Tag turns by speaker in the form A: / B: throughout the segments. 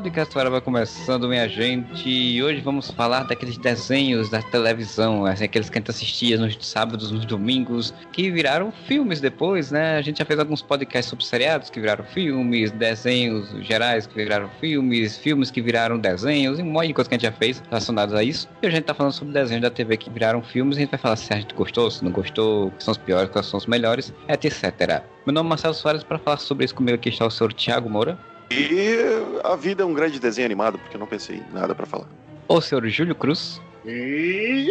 A: podcast vai começando, minha gente. E hoje vamos falar daqueles desenhos da televisão, assim, aqueles que a gente assistia nos sábados, nos domingos, que viraram filmes depois, né? A gente já fez alguns podcasts sobre seriados que viraram filmes, desenhos gerais que viraram filmes, filmes que viraram desenhos, e um monte de coisa que a gente já fez relacionadas a isso. E a gente tá falando sobre desenhos da TV que viraram filmes, e a gente vai falar se a gente gostou, se não gostou, que são os piores, quais são os melhores, etc. Meu nome é Marcelo Soares, para falar sobre isso comigo aqui está o senhor Thiago Moura.
B: E a vida é um grande desenho animado, porque eu não pensei em nada para falar.
A: O senhor Júlio Cruz.
C: E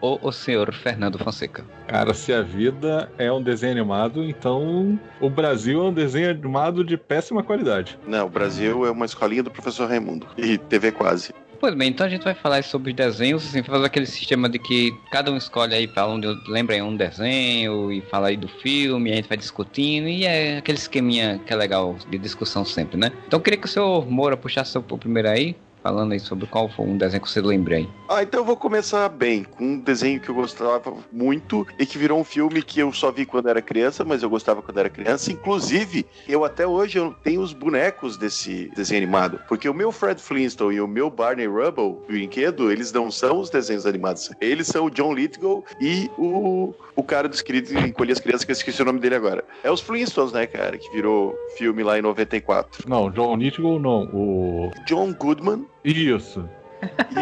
A: Ou o senhor Fernando Fonseca.
D: Cara, se a vida é um desenho animado, então o Brasil é um desenho animado de péssima qualidade.
B: Não, o Brasil é uma escolinha do professor Raimundo. E TV quase.
A: Pois bem, então a gente vai falar sobre os desenhos, assim, fazer aquele sistema de que cada um escolhe aí para onde lembra um desenho e fala aí do filme, a gente vai discutindo, e é aquele esqueminha que é legal de discussão sempre, né? Então eu queria que o senhor Moura puxasse o primeiro aí, falando aí sobre qual foi um desenho que você lembra aí.
B: Ah, então eu vou começar bem, com um desenho que eu gostava muito e que virou um filme que eu só vi quando era criança, mas eu gostava quando era criança. Inclusive, eu até hoje eu tenho os bonecos desse desenho animado, porque o meu Fred Flintstone e o meu Barney Rubble, brinquedo, eles não são os desenhos animados. Eles são o John Lithgow e o, o cara dos queridos Encolher as Crianças, que eu esqueci o nome dele agora. É os Flintstones, né, cara, que virou filme lá em 94.
D: Não, John Lithgow não, o...
B: John Goodman
D: Isso.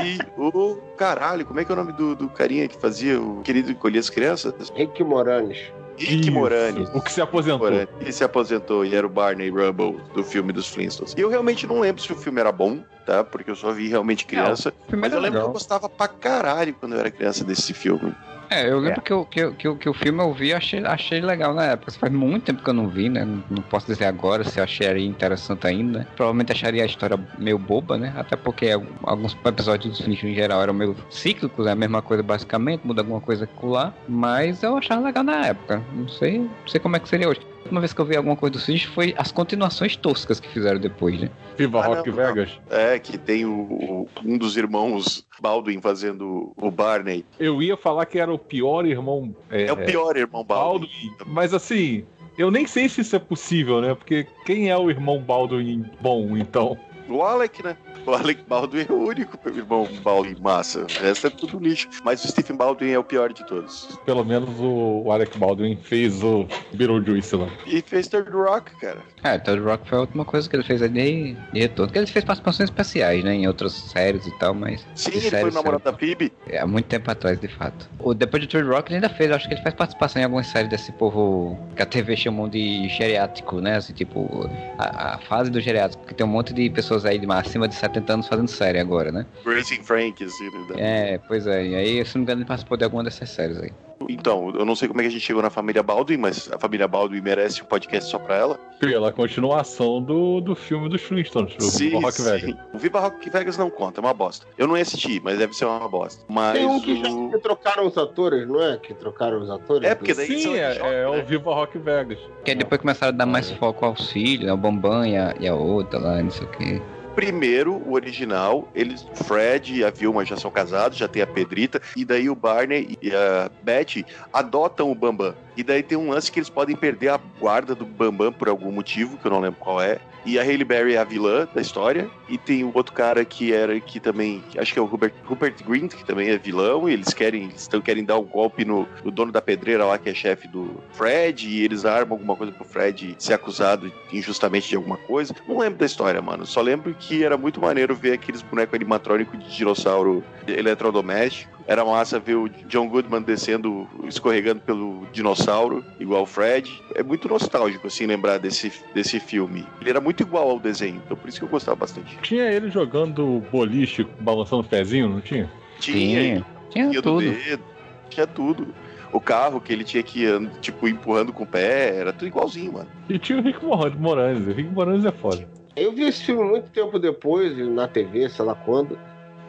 B: e o caralho, como é que é o nome do, do carinha que fazia o querido Encolher as Crianças?
C: Rick Moranis.
B: Rick
D: Isso.
B: Moranis.
D: O que se aposentou.
B: Moranis. Ele se aposentou e era o Barney Rubble do filme dos Flintstones. E eu realmente não lembro se o filme era bom, tá? Porque eu só vi realmente criança.
A: o filme
B: mas eu lembro
A: legal.
B: que eu gostava pra caralho quando eu era criança desse filme.
A: É, eu lembro Que, eu, que, eu- que, eu- que o filme eu vi e achei, achei legal na época. Faz muito tempo que eu não vi, né? Não, não posso dizer agora se eu acharia interessante ainda. né? Provavelmente acharia a história meio boba, né? Até porque al- alguns episódios dos Flintstones em geral eram meio cíclicos, é a mesma coisa basicamente, muda alguma coisa lá. Mas eu achava legal na época. Não sei, não sei como é que seria hoje. A última vez que eu vi alguma coisa do Flintstones foi as continuações toscas que fizeram depois, né?
D: Viva
B: Ah,
D: Rock
B: não,
D: Vegas.
B: É, que tem o, o- um dos irmãos Baldwin fazendo o Barney.
D: Eu ia falar que era o pior irmão.
B: É, o pior irmão Baldwin.
D: Baldwin. Mas assim, eu nem sei se isso é possível, né? Porque quem é o irmão Baldwin bom, então?
B: O Alec, né? O Alec Baldwin é o único irmão Baldwin massa. O resto é tudo lixo. Mas o Stephen Baldwin é o pior de todos.
D: Pelo menos o, Alec Baldwin fez o Beetlejuice lá.
B: E fez Third Rock, cara.
A: É, Todd Rock foi a última coisa que ele fez ali de retorno. Que ele fez participações especiais, né? Em outras séries e tal, mas.
B: Sim, ele foi
A: série,
B: o namorado da Phoebe.
A: É, há muito tempo atrás, de fato. O, depois de Third Rock, ele ainda fez, eu acho que ele faz participação em algumas séries desse povo que a TV chamam de geriátrico, né? Assim, tipo, a, a fase do geriátrico, que tem um monte de pessoas aí de acima de 70 anos fazendo série agora, né?
B: Racing Frank, assim. né?
A: É, pois é. E aí, se não me engano, ele participou de alguma dessas séries aí.
B: Então, eu não sei como é que a gente chegou na família Baldwin, mas a família Baldwin merece um podcast só pra ela.
D: Pela continuação do, do filme dos Flintstones, do Viva Rock Vegas.
B: O Viva Rock Vegas não conta, é uma bosta. Eu não ia assistir, mas deve ser uma bosta. Mas
C: Tem um que já
B: o-
C: trocaram os atores, não é? Que trocaram os atores?
B: É, porque daí
D: Sim, é, é
B: né?
D: o Viva Rock Vegas.
A: Que aí depois começaram a dar mais foco aos filhos, né? O Bambam e a, e a outra lá, não sei o quê.
B: Primeiro, o original, eles, Fred e a Vilma já são casados, já tem a Pedrita, e daí o Barney e a Betty adotam o Bambam. E daí tem um lance que eles podem perder a guarda do Bambam por algum motivo, que eu não lembro qual é. E a Hailey Berry é a vilã da história. E tem o outro cara que era que também, acho que é o Rupert, Rupert Grint, que também é vilão, e eles querem, eles tão, querem dar um golpe no, no dono da pedreira lá, que é chefe do Fred, e eles armam alguma coisa pro Fred ser acusado injustamente de alguma coisa. Não lembro da história, mano. Só lembro que era muito maneiro ver aqueles bonecos animatrônicos de dinossauro eletrodoméstico. Era massa ver o John Goodman descendo, escorregando pelo dinossauro, igual o Fred. É muito nostálgico, assim, lembrar desse, desse filme. Ele era muito igual ao desenho, então por isso que eu gostava bastante.
D: Tinha ele jogando boliche, balançando o pezinho, não tinha?
B: Tinha,
A: Tinha
B: tinha do
A: tudo.
B: dedo, tinha tudo. O carro que ele tinha que ir, tipo, empurrando com o pé, era tudo igualzinho, mano.
D: E tinha o Rick Mor- Moranis. O Rick Moranis é foda.
C: Eu vi esse filme muito tempo depois, na TV, sei lá quando.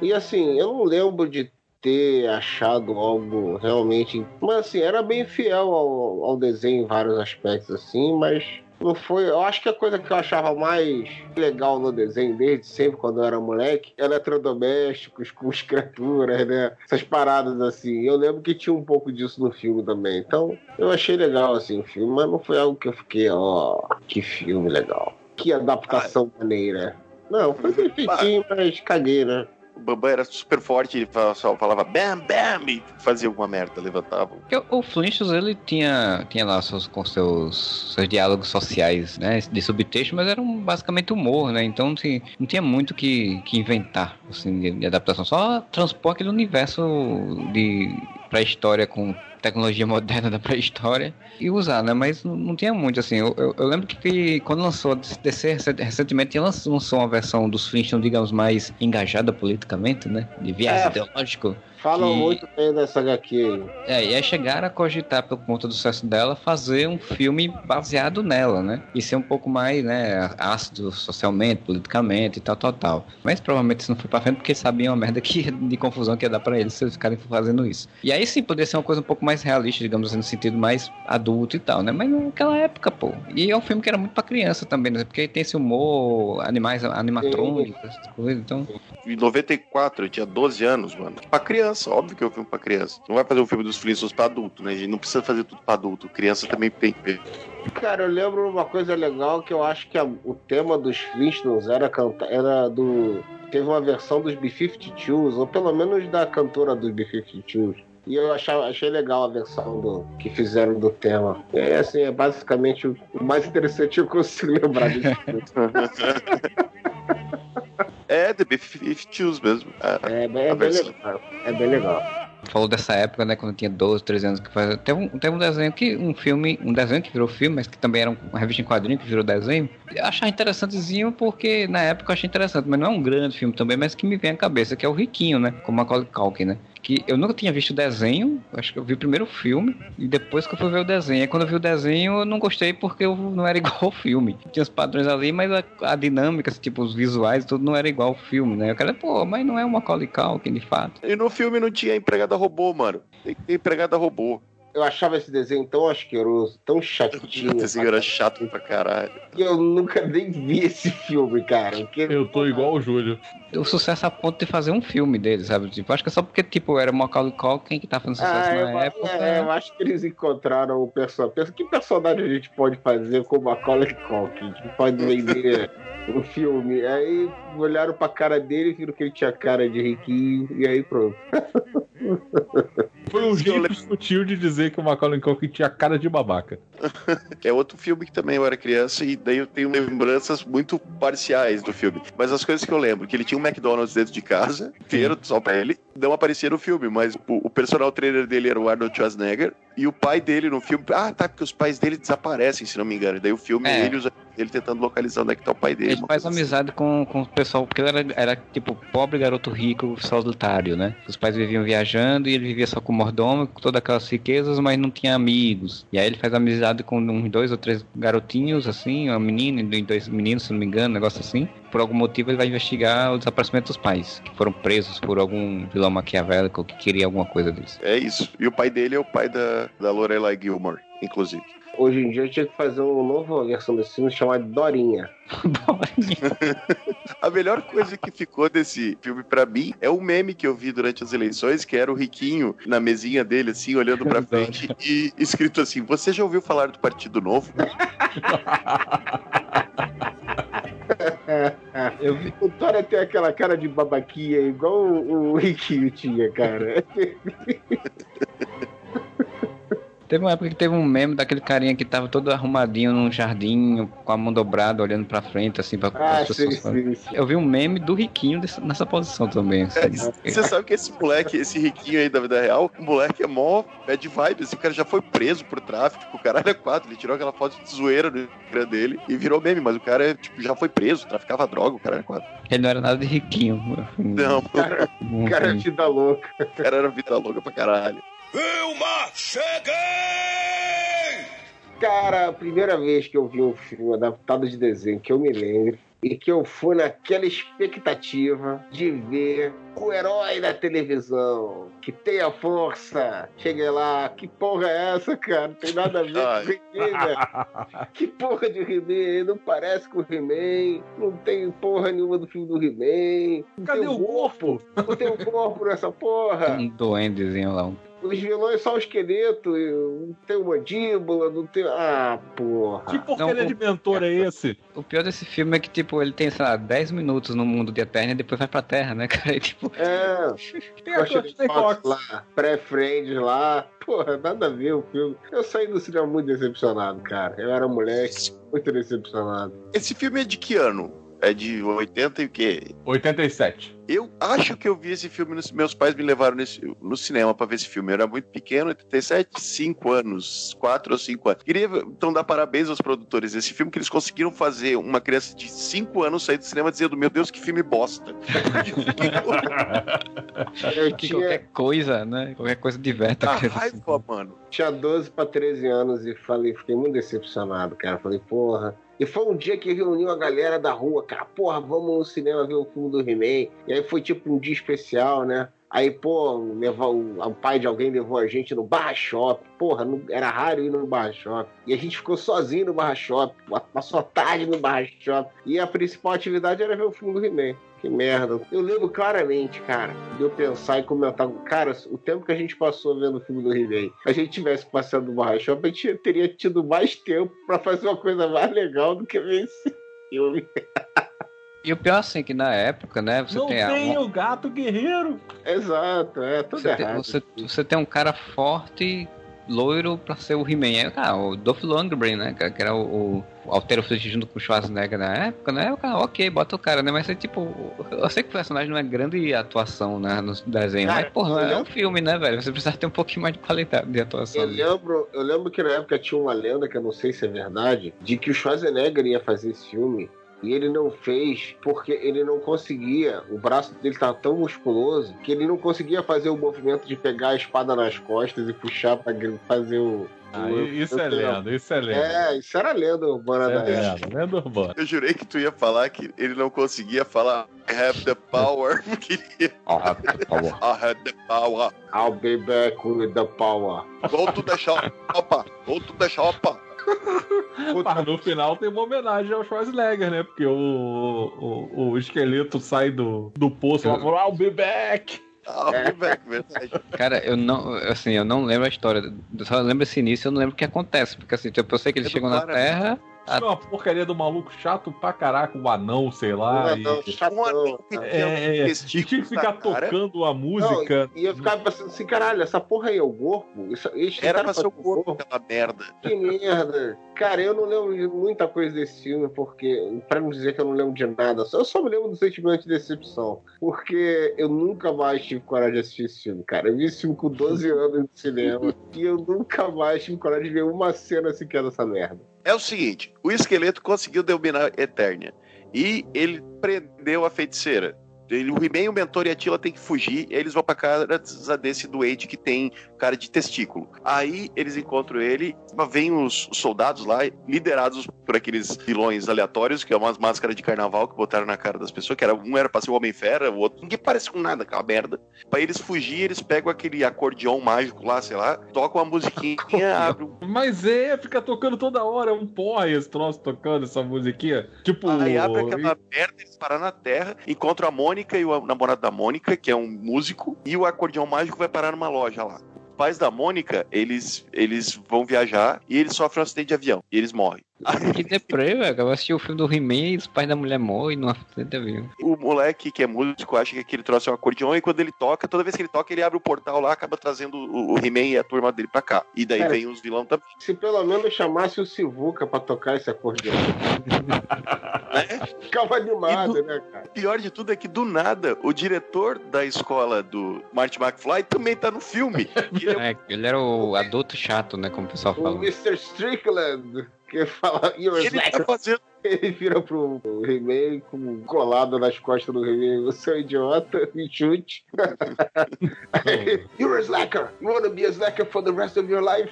C: E assim, eu não lembro de ter achado algo realmente. Mas assim, era bem fiel ao, ao desenho em vários aspectos, assim, mas não foi. Eu acho que a coisa que eu achava mais legal no desenho, desde sempre, quando eu era moleque, eletrodomésticos com as criaturas, né? Essas paradas assim. Eu lembro que tinha um pouco disso no filme também. Então, eu achei legal assim o filme, mas não foi algo que eu fiquei, ó, que filme legal. Que adaptação maneira. Não, foi bem feitinho, mas caguei, né?
B: O Bambam era super forte, ele só falava bam, bam, e fazia alguma merda, levantava.
A: O Flintstones, ele tinha, tinha lá seus, com seus, seus diálogos sociais, né, de subtexto, mas era um, basicamente humor, né, então assim, não tinha muito que, que inventar, assim, de, de adaptação, só transpor aquele universo de pré-história com tecnologia moderna da pré-história e usar, né? Mas não, não tinha muito, assim. Eu, eu, eu lembro que, que, quando lançou a DC recentemente, lançou, lançou uma versão dos Flintstones, digamos, mais engajada politicamente, né? De viés
C: É.
A: ideológico.
C: Falam
A: Que-
C: muito bem dessa HQ.
A: É, e aí chegaram a cogitar, por conta do sucesso dela, fazer um filme baseado nela, né? E ser um pouco mais, né, ácido socialmente, politicamente e tal, tal, tal. Mas provavelmente isso não foi pra frente porque sabiam a merda que, de confusão que ia dar pra eles se eles ficarem fazendo isso. E aí sim, poderia ser uma coisa um pouco mais realista, digamos assim, no sentido mais adulto e tal, né? Mas naquela época, pô. E é um filme que era muito pra criança também, né? Porque tem esse humor, animais, animatrônicos, essas coisas, então...
B: Em 94, eu tinha 12 anos, mano. Pra criança, óbvio que é um filme pra criança. Não vai fazer um filme dos Flintstones pra adulto, né? A gente não precisa fazer tudo pra adulto. Criança também tem que ver.
C: Cara, eu lembro uma coisa legal que eu acho que a- o tema dos Flintstones era, canta, era do. Teve uma versão dos B-52s, ou pelo menos da cantora dos B-52s. E eu achava, achei legal a versão do, que fizeram do tema. É assim, é basicamente o, mais interessante que eu consigo lembrar filme.
B: É, The B-52s mesmo. É,
C: É, bem- é
B: A
C: bem legal. É bem legal.
A: falou dessa época, né, quando eu tinha 12, 13 anos, que faz... teve, um, teve um desenho que, um filme, um desenho que virou filme, mas que também era um- uma revista em quadrinho que virou desenho. Eu achava interessantezinho porque na época eu achei interessante, mas não é um grande filme também, mas que me vem à cabeça, que é o Riquinho, né, com Macaulay Culkin, né. Que eu nunca tinha visto o desenho, acho que eu vi o primeiro filme, e depois que eu fui ver o desenho. Aí quando eu vi o desenho, eu não gostei porque eu não era igual ao filme. Tinha os padrões ali, mas a, a dinâmica, assim, tipo, os visuais, tudo não era igual ao filme, né. Eu quero, pô, mas não é o Macaulay Culkin, de fato.
B: E no filme não tinha empregada robô, mano. Tem que ter empregada robô.
C: Eu achava esse desenho tão asqueroso, tão chatinho.
B: O desenho era chato pra caralho.
C: que eu nunca nem vi esse filme, cara. Porque,
D: Eu tô igual o Júlio.
A: o sucesso a ponto de fazer um filme dele, sabe? Tipo, acho que é só porque, tipo, era o Macaulay Culkin que tá fazendo sucesso
C: Ah,
A: na
C: eu,
A: época.
C: é, eu acho que eles encontraram o personagem. Que personagem a gente pode fazer com o Macaulay Culkin? Que pode vender o filme. Aí olharam pra cara dele, viram que ele tinha cara de riquinho, e aí pronto.
D: Foi um jeito sutil de dizer que o Macaulay Culkin tinha cara de babaca.
B: É outro filme que também eu era criança e daí eu tenho lembranças muito parciais do filme. Mas as coisas que eu lembro, que ele tinha um McDonald's dentro de casa, inteiro, só pra ele, não aparecia no filme, mas o, o personal trainer dele era o Arnold Schwarzenegger e o pai dele no filme, ah, tá, porque os pais dele desaparecem, se não me engano. E daí o filme
A: é
B: ele, usa- ele tentando localizar onde é que tá o pai dele.
A: Ele faz
B: assim.
A: amizade com, com o pessoal, porque ele era, era tipo pobre garoto rico solitário, né? Os pais viviam viajando e ele vivia só com o mordomo, com todas aquelas riquezas, mas não tinha amigos. E aí ele faz amizade com uns dois ou três garotinhos, assim, uma menina e dois meninos, se não me engano, um negócio assim. Por algum motivo ele vai investigar o desaparecimento dos pais, que foram presos por algum vilão maquiavélico que queria alguma coisa disso.
B: É isso. E o pai dele é o pai da, da Lorelai Gilmore, inclusive.
C: Hoje em dia eu tinha que fazer uma nova versão desse filme chamada Dorinha.
B: A melhor coisa que ficou desse filme pra mim é o meme que eu vi durante as eleições, que era o Riquinho na mesinha dele, assim, olhando pra frente e escrito assim: Você já ouviu falar do Partido Novo?
A: Eu vi,
C: O Tora tem aquela cara de babaquinha, igual o, o Riquinho tinha, cara.
A: Teve uma época que teve um meme daquele carinha que tava todo arrumadinho num jardim, com a mão dobrada, olhando pra frente, assim, pra
C: Ah,
A: as
C: sim,
A: pessoas.
C: sim, sim.
A: Eu vi um meme do Riquinho desse- nessa posição também. assim.
B: Você sabe que esse moleque, esse riquinho aí da vida real, o moleque é mó bad vibe. Esse cara já foi preso por tráfico, o caralho é quatro. Ele tirou aquela foto de zoeira no Instagram dele e virou meme, mas o cara tipo, já foi preso, traficava droga, o cara é quatro.
A: Ele não era nada de riquinho.
B: Não,
C: Cara,
A: Um
C: cara
A: filme.
C: vida louca.
B: o cara era vida louca pra caralho.
E: Vilma, cheguei!
C: Cara, a primeira vez que eu vi um filme adaptado de desenho que eu me lembro e que eu fui naquela expectativa de ver o herói da televisão, que tem a força. Cheguei lá, que porra é essa, cara? Não tem nada a ver com He-Man, velho. Que porra de He-Man? Não parece com o He-Man. Não tem porra nenhuma do filme do He-Man. Não
D: Cadê
C: tem
D: o corpo?
C: Não tem um corpo nessa porra.
A: Um duendezinho lá. um-
C: Os vilões só o esqueleto, não tem mandíbula, não tem. Ah, porra.
D: Que porcaria
A: Não, o-
D: de mentor é esse?
A: O pior desse filme é que, tipo, ele tem, sei lá, 10 minutos no mundo de Eterna e depois vai pra Terra, né, cara? E, tipo,
C: É,
D: Tem a
C: Fox lá, pré-friends lá. Porra, nada a ver o filme. Eu saí do cinema muito decepcionado, cara. Eu era moleque, muito decepcionado.
B: Esse filme é de que ano? É de 80 e o quê?
D: 87.
B: Eu acho que eu vi esse filme, nos- meus pais me levaram nesse- no cinema pra ver esse filme. Eu era muito pequeno, 87, 5 anos, 4 ou 5 anos. Queria então dar parabéns aos produtores desse filme, que eles conseguiram fazer uma criança de 5 anos sair do cinema dizendo: Meu Deus, que filme bosta.
C: Eu
A: que
C: tinha,
A: qualquer coisa, né? Qualquer coisa diverta.
B: A raiva, mano.
C: tinha 12 pra 13 anos e falei, fiquei muito decepcionado, cara. Falei, porra. E foi um dia que reuniu a galera da rua, cara, porra, vamos no cinema ver o filme do He-Man. E aí foi tipo um dia especial, né? Aí, pô, levar o, o pai de alguém levou a gente no Barra Shop. Porra, não- era raro ir no Barra Shop. E a gente ficou sozinho no Barra Shop. Passou a tarde no Barra Shop. E a principal atividade era ver o filme do He-Man. Que merda. Eu lembro claramente, cara, de eu pensar e comentar. Cara, o tempo que a gente passou vendo o filme do He-Man, a gente tivesse passando no Barra Shop, a gente teria tido mais tempo pra fazer uma coisa mais legal do que ver esse filme.
A: E o pior, assim, que na época, né? Você
D: Não
A: tem, a-
D: tem
A: uma-
D: o gato guerreiro.
C: Exato, é tudo
A: você, tem,
C: errado.
A: você, você tem um cara forte, loiro, pra ser o He-Man. Cara, o Dolph Lundgren, né? cara, Que era o, o Alterofilho junto com o Schwarzenegger na época, né? O cara, ok, bota o cara, né? Mas é tipo. Eu sei que o personagem não é grande atuação, né? No desenho.
C: Cara,
A: mas, porra, é um filme, né, velho? Você precisa ter um pouquinho mais de qualidade de atuação.
C: Eu lembro, eu lembro que na época tinha uma lenda, que eu não sei se é verdade, de que o Schwarzenegger ia fazer esse filme e ele não fez porque ele não conseguia, o braço dele estava tão musculoso que ele não conseguia fazer o movimento de pegar a espada nas costas e puxar para fazer o.
D: Ah,
C: o-
D: isso é lenda, isso é lenda.
C: É, isso era lenda urbana da
D: É lenda, lenda urbana.
B: Eu jurei que tu ia falar que ele não conseguia falar I have the power.
A: Ah, por favor.
B: I have the power.
C: I'll be back with the power.
B: Vou tu deixar, opa, vou tu deixar, opa.
D: Mas no final tem uma homenagem ao Schwarzenegger, né? Porque o, o, o esqueleto sai do, do poço lá e fala, I'll be back!
B: Ah, velho, verdade.
A: Cara, eu não, assim, eu não lembro a história. Eu só lembro esse início, eu não lembro o que acontece. Porque assim, tipo, eu sei que eles
B: É
A: chegam na
B: Clara,
A: Terra.
D: Isso é uma porcaria do maluco chato pra caraca, o anão, sei lá.
C: Não, não,
D: e-
C: chatão,
B: Um anão que
C: cara.
B: tinha
D: É, é, e tinha que ficar tocando a música.
C: E eu ficava pensando assim, caralho, essa porra aí é o corpo? Isso, isso
B: Era
C: cara
B: pra ser o
C: faz
B: corpo, aquela merda.
C: Que merda. Cara, eu não lembro de muita coisa desse filme, porque, pra não dizer que eu não lembro de nada, eu só me lembro do sentimento de decepção. Porque eu nunca mais tive coragem de assistir esse filme, cara. Eu vi esse filme com 12 anos no cinema e eu nunca mais tive coragem de ver uma cena sequer dessa merda.
B: É o seguinte, o esqueleto conseguiu dominar Eternia. E ele prendeu a feiticeira. Ele, o He-Man, o mentor e a Tila tem que fugir, e eles vão pra casa desse doente que tem cara de testículo. Aí eles encontram ele, vem os, os soldados lá, liderados por aqueles vilões aleatórios, que é umas máscaras de carnaval que botaram na cara das pessoas, que era, um era pra ser o Homem-Fera, o outro ninguém parece com nada, aquela merda. Pra eles fugir, eles pegam aquele acordeão mágico lá, sei lá, tocam uma musiquinha, abrem um
D: Mas é, fica tocando toda hora, é um porra esse troço tocando essa musiquinha. Tipo.
B: Aí abre aquela merda, eles param na Terra, encontram a Mônica e o namorado da Mônica, que é um músico, e o acordeão mágico vai parar numa loja lá. Pais da Mônica, eles, eles vão viajar e eles sofrem um acidente de avião. E eles morrem.
A: Que deprê, velho. Eu assisti o filme do He-Man e os pais da mulher morrem numa avião.
B: O moleque que é músico acha que aquele troço é um acordeão e quando ele toca, toda vez que ele toca, ele abre o portal lá, acaba trazendo o, o He-Man e a turma dele pra cá. E daí
C: Cara,
B: vem os vilões também.
C: Se pelo menos chamasse o Sivuca pra tocar esse acordeão.
B: Né?
C: Ficava animado, né, cara?
B: O pior de tudo é que, do nada, o diretor da escola do Marty McFly também tá no filme. Ele é
A: É, ele era o adulto chato, né? Como o pessoal
C: O
A: fala.
C: Mr. Strickland, que fala, you're
B: ele tá
C: slacker.
B: fazendo
C: Ele vira pro He-Man com colado nas costas do He-Man. Você é um idiota, me chute. You're a slacker. You wanna be a slacker for the rest of your life?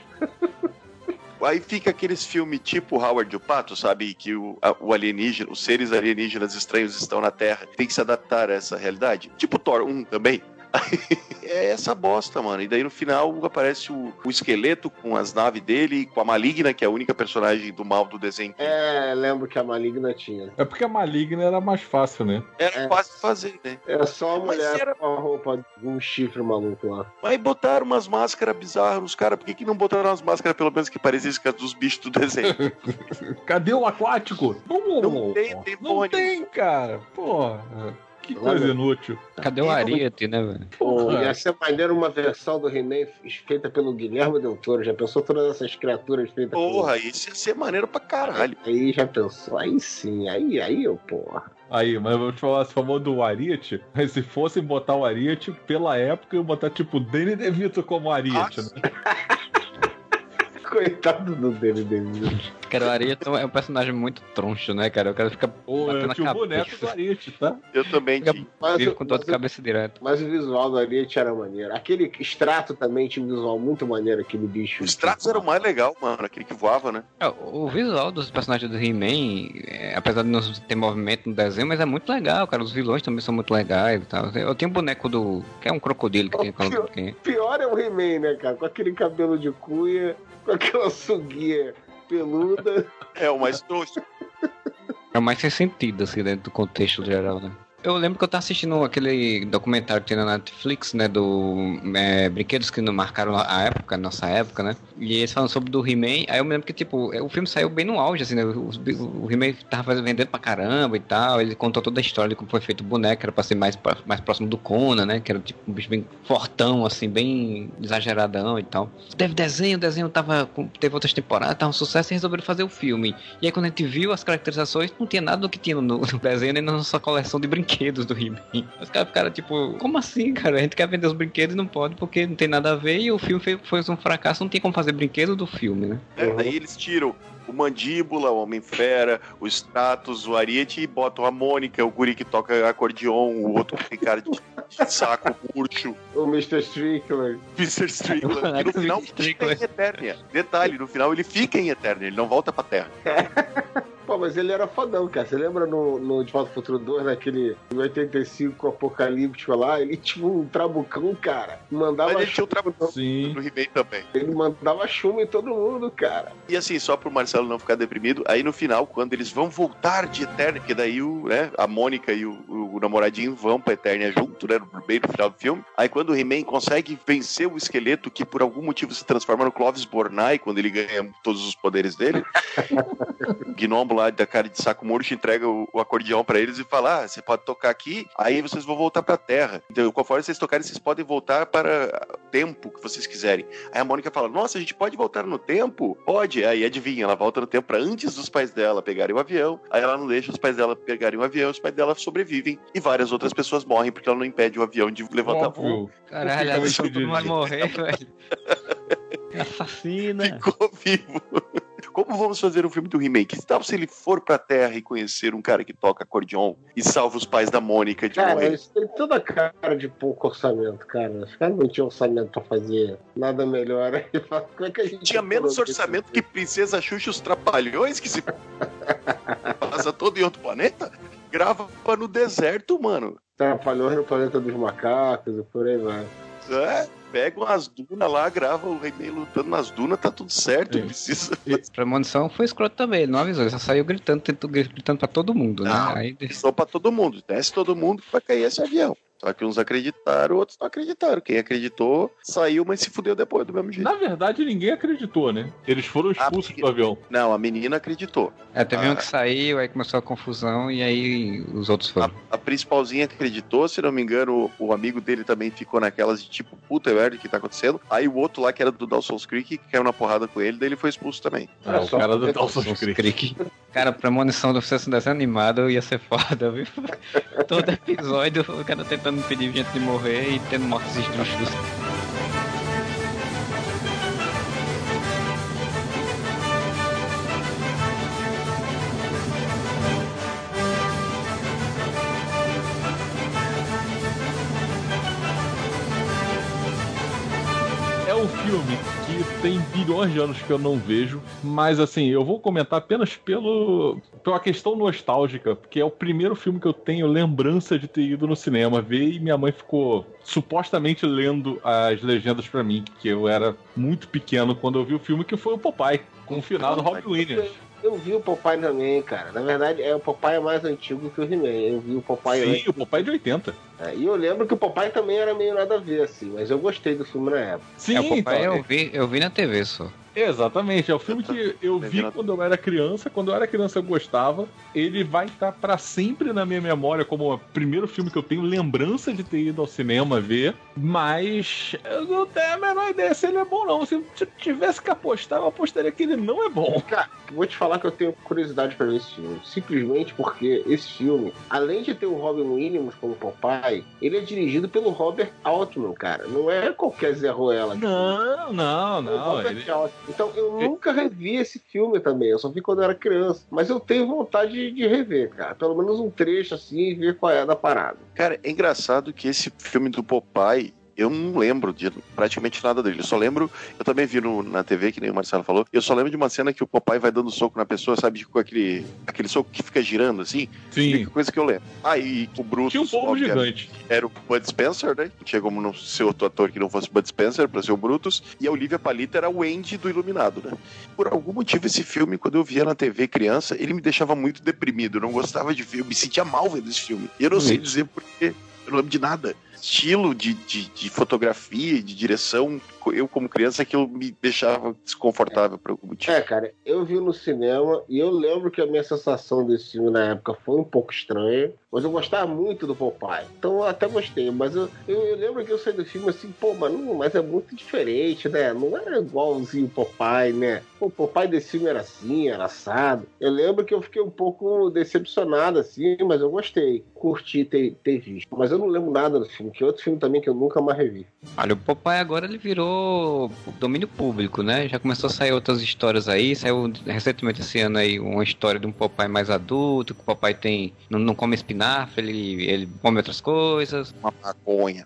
B: Aí fica aqueles filmes tipo Howard e o Pato, sabe? Que o, a- o alienígena, os seres alienígenas estranhos estão na Terra, tem que se adaptar a essa realidade. Tipo Thor 1 também. É essa bosta, mano. E daí no final aparece o, o esqueleto com as naves dele, com a Maligna, que é a única personagem do mal do desenho.
C: É, lembro que a Maligna tinha.
D: É porque a maligna era mais fácil, né?
B: Era
C: É.
B: fácil de fazer, né?
C: Era só a
B: Mas
C: mulher
B: era-
C: com a roupa de um chifre maluco lá.
B: Mas botaram umas máscaras bizarras nos caras. Por que, que não botaram umas máscaras, pelo menos, que parecessem com as dos bichos do desenho?
D: Cadê o aquático?
B: Não tem
D: Não
B: demônio.
D: tem, cara. Porra. Que coisa inútil.
A: Cadê o Ariete, né, velho?
C: Pô, ia ser maneiro uma versão do He-Man feita pelo Guilherme Del Toro. Já pensou todas essas criaturas feitas
B: Porra, isso ia ser maneiro pra caralho.
C: Aí já pensou, aí sim, aí, aí eu, porra.
D: Aí, mas eu vou te falar, você falou do Ariete, mas se fossem botar o Ariete, pela época, eu ia botar tipo Danny DeVito como Ariete, né?
C: Coitado do Danny DeVito.
A: Cara, o Ariete é um personagem muito troncho, né, cara? O cara fica
D: Pô,
A: batendo
D: eu
A: na
D: tinha o boneco
A: cabeça.
D: do Ariete, tá?
B: Eu também
A: Fica
B: tinha.
C: Mas,
A: vivo com dor de
C: mas-
A: cabeça direto.
C: mas o visual do Ariete era maneiro. Aquele extrato também tinha um visual muito maneiro, aquele bicho.
B: Os tratos eram mais legal, mano. Aquele que voava, né?
A: É, O visual dos personagens do He-Man, é, apesar de não ter movimento no desenho, mas é muito legal, cara. Os vilões também são muito legais e tal. Eu tenho um boneco do. que é um crocodilo que tem aquela. que-
C: Pior é o He-Man, né, cara? Com aquele cabelo de cuia, com aquela suguinha peluda.
B: É, o mais trouxa.
A: É mais sem sentido, assim, dentro do contexto geral, né? Eu lembro que eu tava assistindo aquele documentário que tem na Netflix, né, do é, brinquedos que não marcaram a época, a nossa época, né? E eles falam sobre do He-Man, aí eu me lembro que, tipo, é, o filme saiu bem no auge, assim, né? Bi- O He-Man tava vendendo pra caramba e tal, ele contou toda a história de como foi feito o boneco, era pra ser mais, mais próximo do Conan, né? Que era, tipo, um bicho bem fortão, assim, bem exageradão e tal. Teve desenho, o desenho tava, teve outras temporadas, tava um sucesso e resolveram fazer o filme. E aí quando a gente viu as caracterizações, não tinha nada do que tinha no, no desenho, nem na nossa coleção de brinquedos do He-Man. Os caras ficaram tipo, como assim, cara? A gente quer vender os brinquedos e não pode porque não tem nada a ver e o filme foi, foi um fracasso, não tem como fazer brinquedo do filme, né?
B: É, daí eles tiram o Mandíbula, o Homem-Fera, o Stratos, o Ariete e botam a Mônica, o guri que toca acordeon, o outro que tem cara de, de saco murcho,
C: O Mr. Strickler.
B: Mr. Strickland. E no final fica
A: Strickland.
B: em Eternia. Detalhe, no final ele fica em Eternia, ele não volta pra Terra.
C: Pô, mas ele era fodão, cara. Você lembra no, no De Volta ao Futuro 2, naquele em 85 apocalíptico lá? Ele tinha um trabucão, cara. Mandava
B: Mas ele tinha o
C: chumbo,
B: trabucão.
D: Sim.
B: No He-Man também.
C: ele mandava chumbo em todo mundo, cara.
B: E assim, só pro Marcelo não ficar deprimido, aí no final, quando eles vão voltar de Eternia, porque daí o, né, a Mônica e o, o namoradinho vão pra Eternia junto, né, no- bem no final do filme. Aí quando o He-Man consegue vencer o esqueleto, que por algum motivo se transforma no Clovis Bornai, quando ele ganha todos os poderes dele, o gnomo lá da cara de saco murcho entrega o, o acordeão pra eles e fala, ah, você pode tocar aqui, aí vocês vão voltar pra Terra. Então, conforme vocês tocarem, vocês podem voltar para o tempo que vocês quiserem. Aí a Mônica fala: Nossa, a gente pode voltar no tempo? Pode. Aí adivinha, ela volta no tempo pra antes dos pais dela pegarem o avião. Aí ela não deixa os pais dela pegarem o avião, os pais dela sobrevivem e várias outras pessoas morrem porque ela não impede o avião de levantar voo.
A: Caralho,
D: Fica
A: a pessoa
D: decidido.
A: vai morrer, velho. Assassina.
B: Ficou vivo. Como vamos fazer um filme do He-Man? Que tal se ele for pra Terra e conhecer um cara que toca acordeon e salva os pais da Mônica de
C: Cara,
B: morrer?
C: isso tem toda a cara de pouco orçamento, cara. Os caras não tinham orçamento pra fazer nada melhor. Aí Como é que a gente
B: Tinha menos orçamento que Princesa Xuxa os Trapalhões, que se passa todo em outro planeta, grava no deserto, mano.
C: Trapalhões no planeta dos macacos e por aí vai.
B: É, pega umas dunas lá, grava o He-Man lutando nas dunas, tá tudo certo.
D: Sim.
B: Não precisa.
A: Premonição foi escroto também, ele não avisou, ele só saiu gritando, gritando pra todo mundo, né?
B: Não.
A: Aí
B: Só pra todo mundo. Desce todo mundo que vai cair esse avião. Só que uns acreditaram, outros não acreditaram. Quem acreditou saiu, mas se fudeu depois, do mesmo jeito.
D: Na verdade, ninguém acreditou, né? Eles foram expulsos
B: porque-
D: do avião.
B: Não, a menina acreditou.
A: É, teve
B: Ah.
A: um que saiu, aí começou a confusão e aí os outros foram.
B: A, a principalzinha acreditou, se não me engano, o, o amigo dele também ficou naquelas de tipo, puta merda, o que tá acontecendo? Aí o outro lá, que era do Dawson's Creek, que caiu na porrada com ele, daí ele foi expulso também.
D: Ah, o
C: só
D: cara do Dawson's Creek.
A: Creek. Cara, premonição do sucesso desenho animado ia ser foda, viu? Todo episódio o cara tentando impedir gente de morrer e tendo mortes esdrúxulas.
D: Um filme que tem bilhões de anos que eu não vejo, mas assim, eu vou comentar apenas pelo pela questão nostálgica, porque é o primeiro filme que eu tenho lembrança de ter ido no cinema ver e minha mãe ficou supostamente lendo as legendas para mim, que eu era muito pequeno quando eu vi o filme, que foi o Popeye, com o final do Robin Williams.
C: Eu vi o Popeye também, cara. Na verdade, é o Popeye é mais antigo que o He-Man. Eu vi o Popeye
D: Sim,
C: antes.
D: o Popeye é de 80.
C: É, e eu lembro que o Popeye também era meio nada a ver, assim. Mas eu gostei do filme na época.
D: Sim,
A: é, o Popeye
D: então,
A: eu vi, eu vi na TV só.
D: Exatamente, é o filme que eu vi quando eu era criança. Quando eu era criança eu gostava. Ele vai estar pra sempre na minha memória como o primeiro filme que eu tenho lembrança de ter ido ao cinema ver. Mas eu não tenho a menor ideia se ele é bom, não. Se eu se eu tivesse que apostar, eu apostaria que ele não é bom.
C: Cara, vou te falar que eu tenho curiosidade pra ver esse filme. Simplesmente porque esse filme, além de ter o Robin Williams como Popeye, ele é dirigido pelo Robert Altman, cara. Não é qualquer Zé Ruela.
D: Não, não,
C: É o
D: não.
C: Robert
D: Ele...
C: Altman. Então eu nunca revi esse filme também. Eu só vi quando eu era criança. Mas eu tenho vontade de, de rever, cara. Pelo menos um trecho assim e ver qual é da parada.
B: Cara, é engraçado que esse filme do Popeye, eu não lembro de praticamente nada dele. Eu só lembro, eu também vi no- na TV, que nem o Marcelo falou, eu só lembro de uma cena que o Popeye vai dando soco na pessoa, sabe, com aquele, aquele soco que fica girando assim.
D: Sim.
B: Única coisa que eu lembro. Aí o Brutus,
D: Tinha um povo gigante.
B: era o Bud Spencer, né? Tinha como não ser outro ator que não fosse Bud Spencer pra ser o Brutus. E a Olivia Palita era o Andy do Iluminado, né? Por algum motivo, esse filme, quando eu via na TV criança, ele me deixava muito deprimido. Eu não gostava de ver, eu me sentia mal vendo esse filme. E eu não sei dizer porquê. Eu não lembro de nada. Estilo de, de, de fotografia, de direção, eu como criança, aquilo me deixava desconfortável por algum motivo.
C: É, cara, eu vi no cinema e eu lembro que a minha sensação desse filme na época foi um pouco estranha, mas eu gostava muito do Popeye. Então eu até gostei, mas eu, eu, eu lembro que eu saí do filme assim, pô, mas, não, mas é muito diferente, né? Não era igualzinho o Popeye, né? Pô, o Popeye desse filme era assim, era assado. Eu lembro que eu fiquei um pouco decepcionado, assim, mas eu gostei. Curti ter, ter visto. Mas eu não lembro nada do filme, que é outro filme também que eu nunca mais revi.
A: Olha, o Popeye agora ele virou domínio público, né? Já começou a sair outras histórias aí. Saiu recentemente esse ano aí uma história de um Popeye mais adulto, que o Popeye tem. não, não come espinafre, ele, ele come outras coisas.
B: Uma maconha.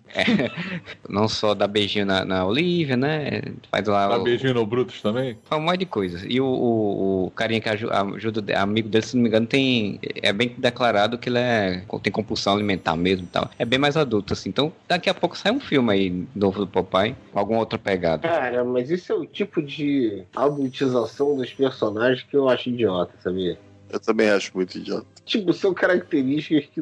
A: Não só dá beijinho na, na Olivia, né? Faz lá
D: Tá
A: o,
D: beijinho no Brutus também?
A: faz um monte de coisas. E o, o, o carinha que aju- ajuda, amigo dele, se não me engano, tem. É bem declarado que ele é, tem compulsão alimentar mesmo e tal. É bem mais adulto, assim. Então, daqui a pouco sai um filme aí novo do Popeye, com alguma outra pegada.
C: Cara, mas isso é o tipo de adultização dos personagens que eu acho idiota, sabia?
B: Eu também acho muito idiota.
C: Tipo, são características que,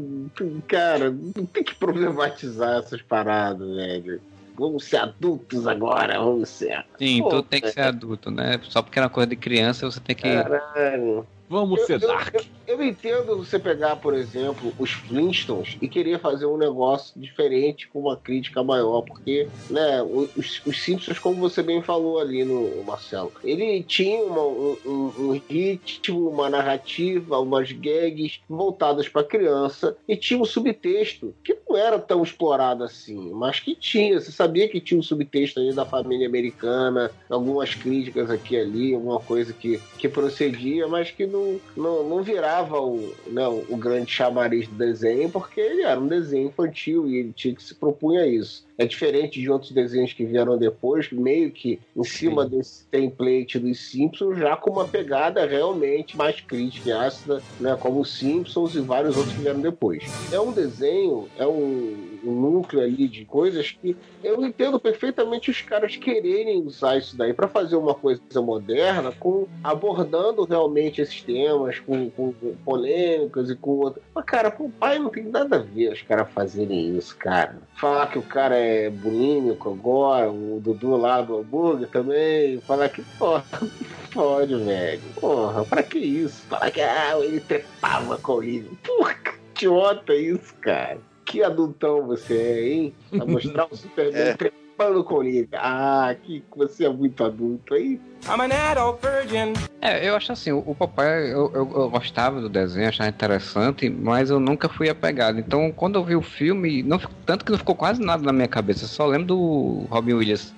C: cara, não tem que problematizar essas paradas, velho. Vamos ser adultos agora, vamos ser.
A: Sim,
C: Pô,
A: tudo tem que ser adulto, né? Só porque é uma coisa de criança, você tem que.
C: Caralho.
D: Vamos
C: Eu-
D: ser
C: eu-
D: dark.
C: Eu entendo você pegar, por exemplo, os Flintstones e querer fazer um negócio diferente com uma crítica maior, porque, né, os, os Simpsons, como você bem falou ali no Marcelo, ele tinha uma- um, um- ritmo, uma narrativa, umas gags voltadas para criança e tinha um subtexto que não era tão explorado assim, mas que tinha. Você sabia que tinha um subtexto aí da família americana, algumas críticas aqui e ali, alguma coisa que, que procedia, mas que não, não, não virava o, né, o grande chamariz do desenho, porque ele era um desenho infantil e ele tinha que se propunha isso. É diferente de outros desenhos que vieram depois, meio que em cima desse template dos Simpsons, já com uma pegada realmente mais crítica e ácida, né, como os Simpsons e vários outros que vieram depois. É um desenho, é um, um núcleo ali de coisas que eu entendo perfeitamente os caras quererem usar isso daí para fazer uma coisa moderna, com abordando realmente esses temas, com, com polêmicas e com outras. Mas, cara, pro pai não tem nada a ver os caras fazerem isso, cara. Falar que o cara é bulímico agora, o Dudu lá do hambúrguer também, falar que, porra, pode, velho. Porra, pra que isso? Falar que ah, ele trepava com ele. Porra, que idiota isso, cara. Que adultão você é, hein? Pra mostrar o Superman
B: É.
C: trepando com ele. Ah, que você é muito adulto aí.
E: I'm an adult virgin.
A: É, eu acho assim, o, o Popeye, eu, eu, eu gostava do desenho, achava interessante, mas eu nunca fui apegado. Então, quando eu vi o filme, não, tanto que não ficou quase nada na minha cabeça, só lembro do Robin Williams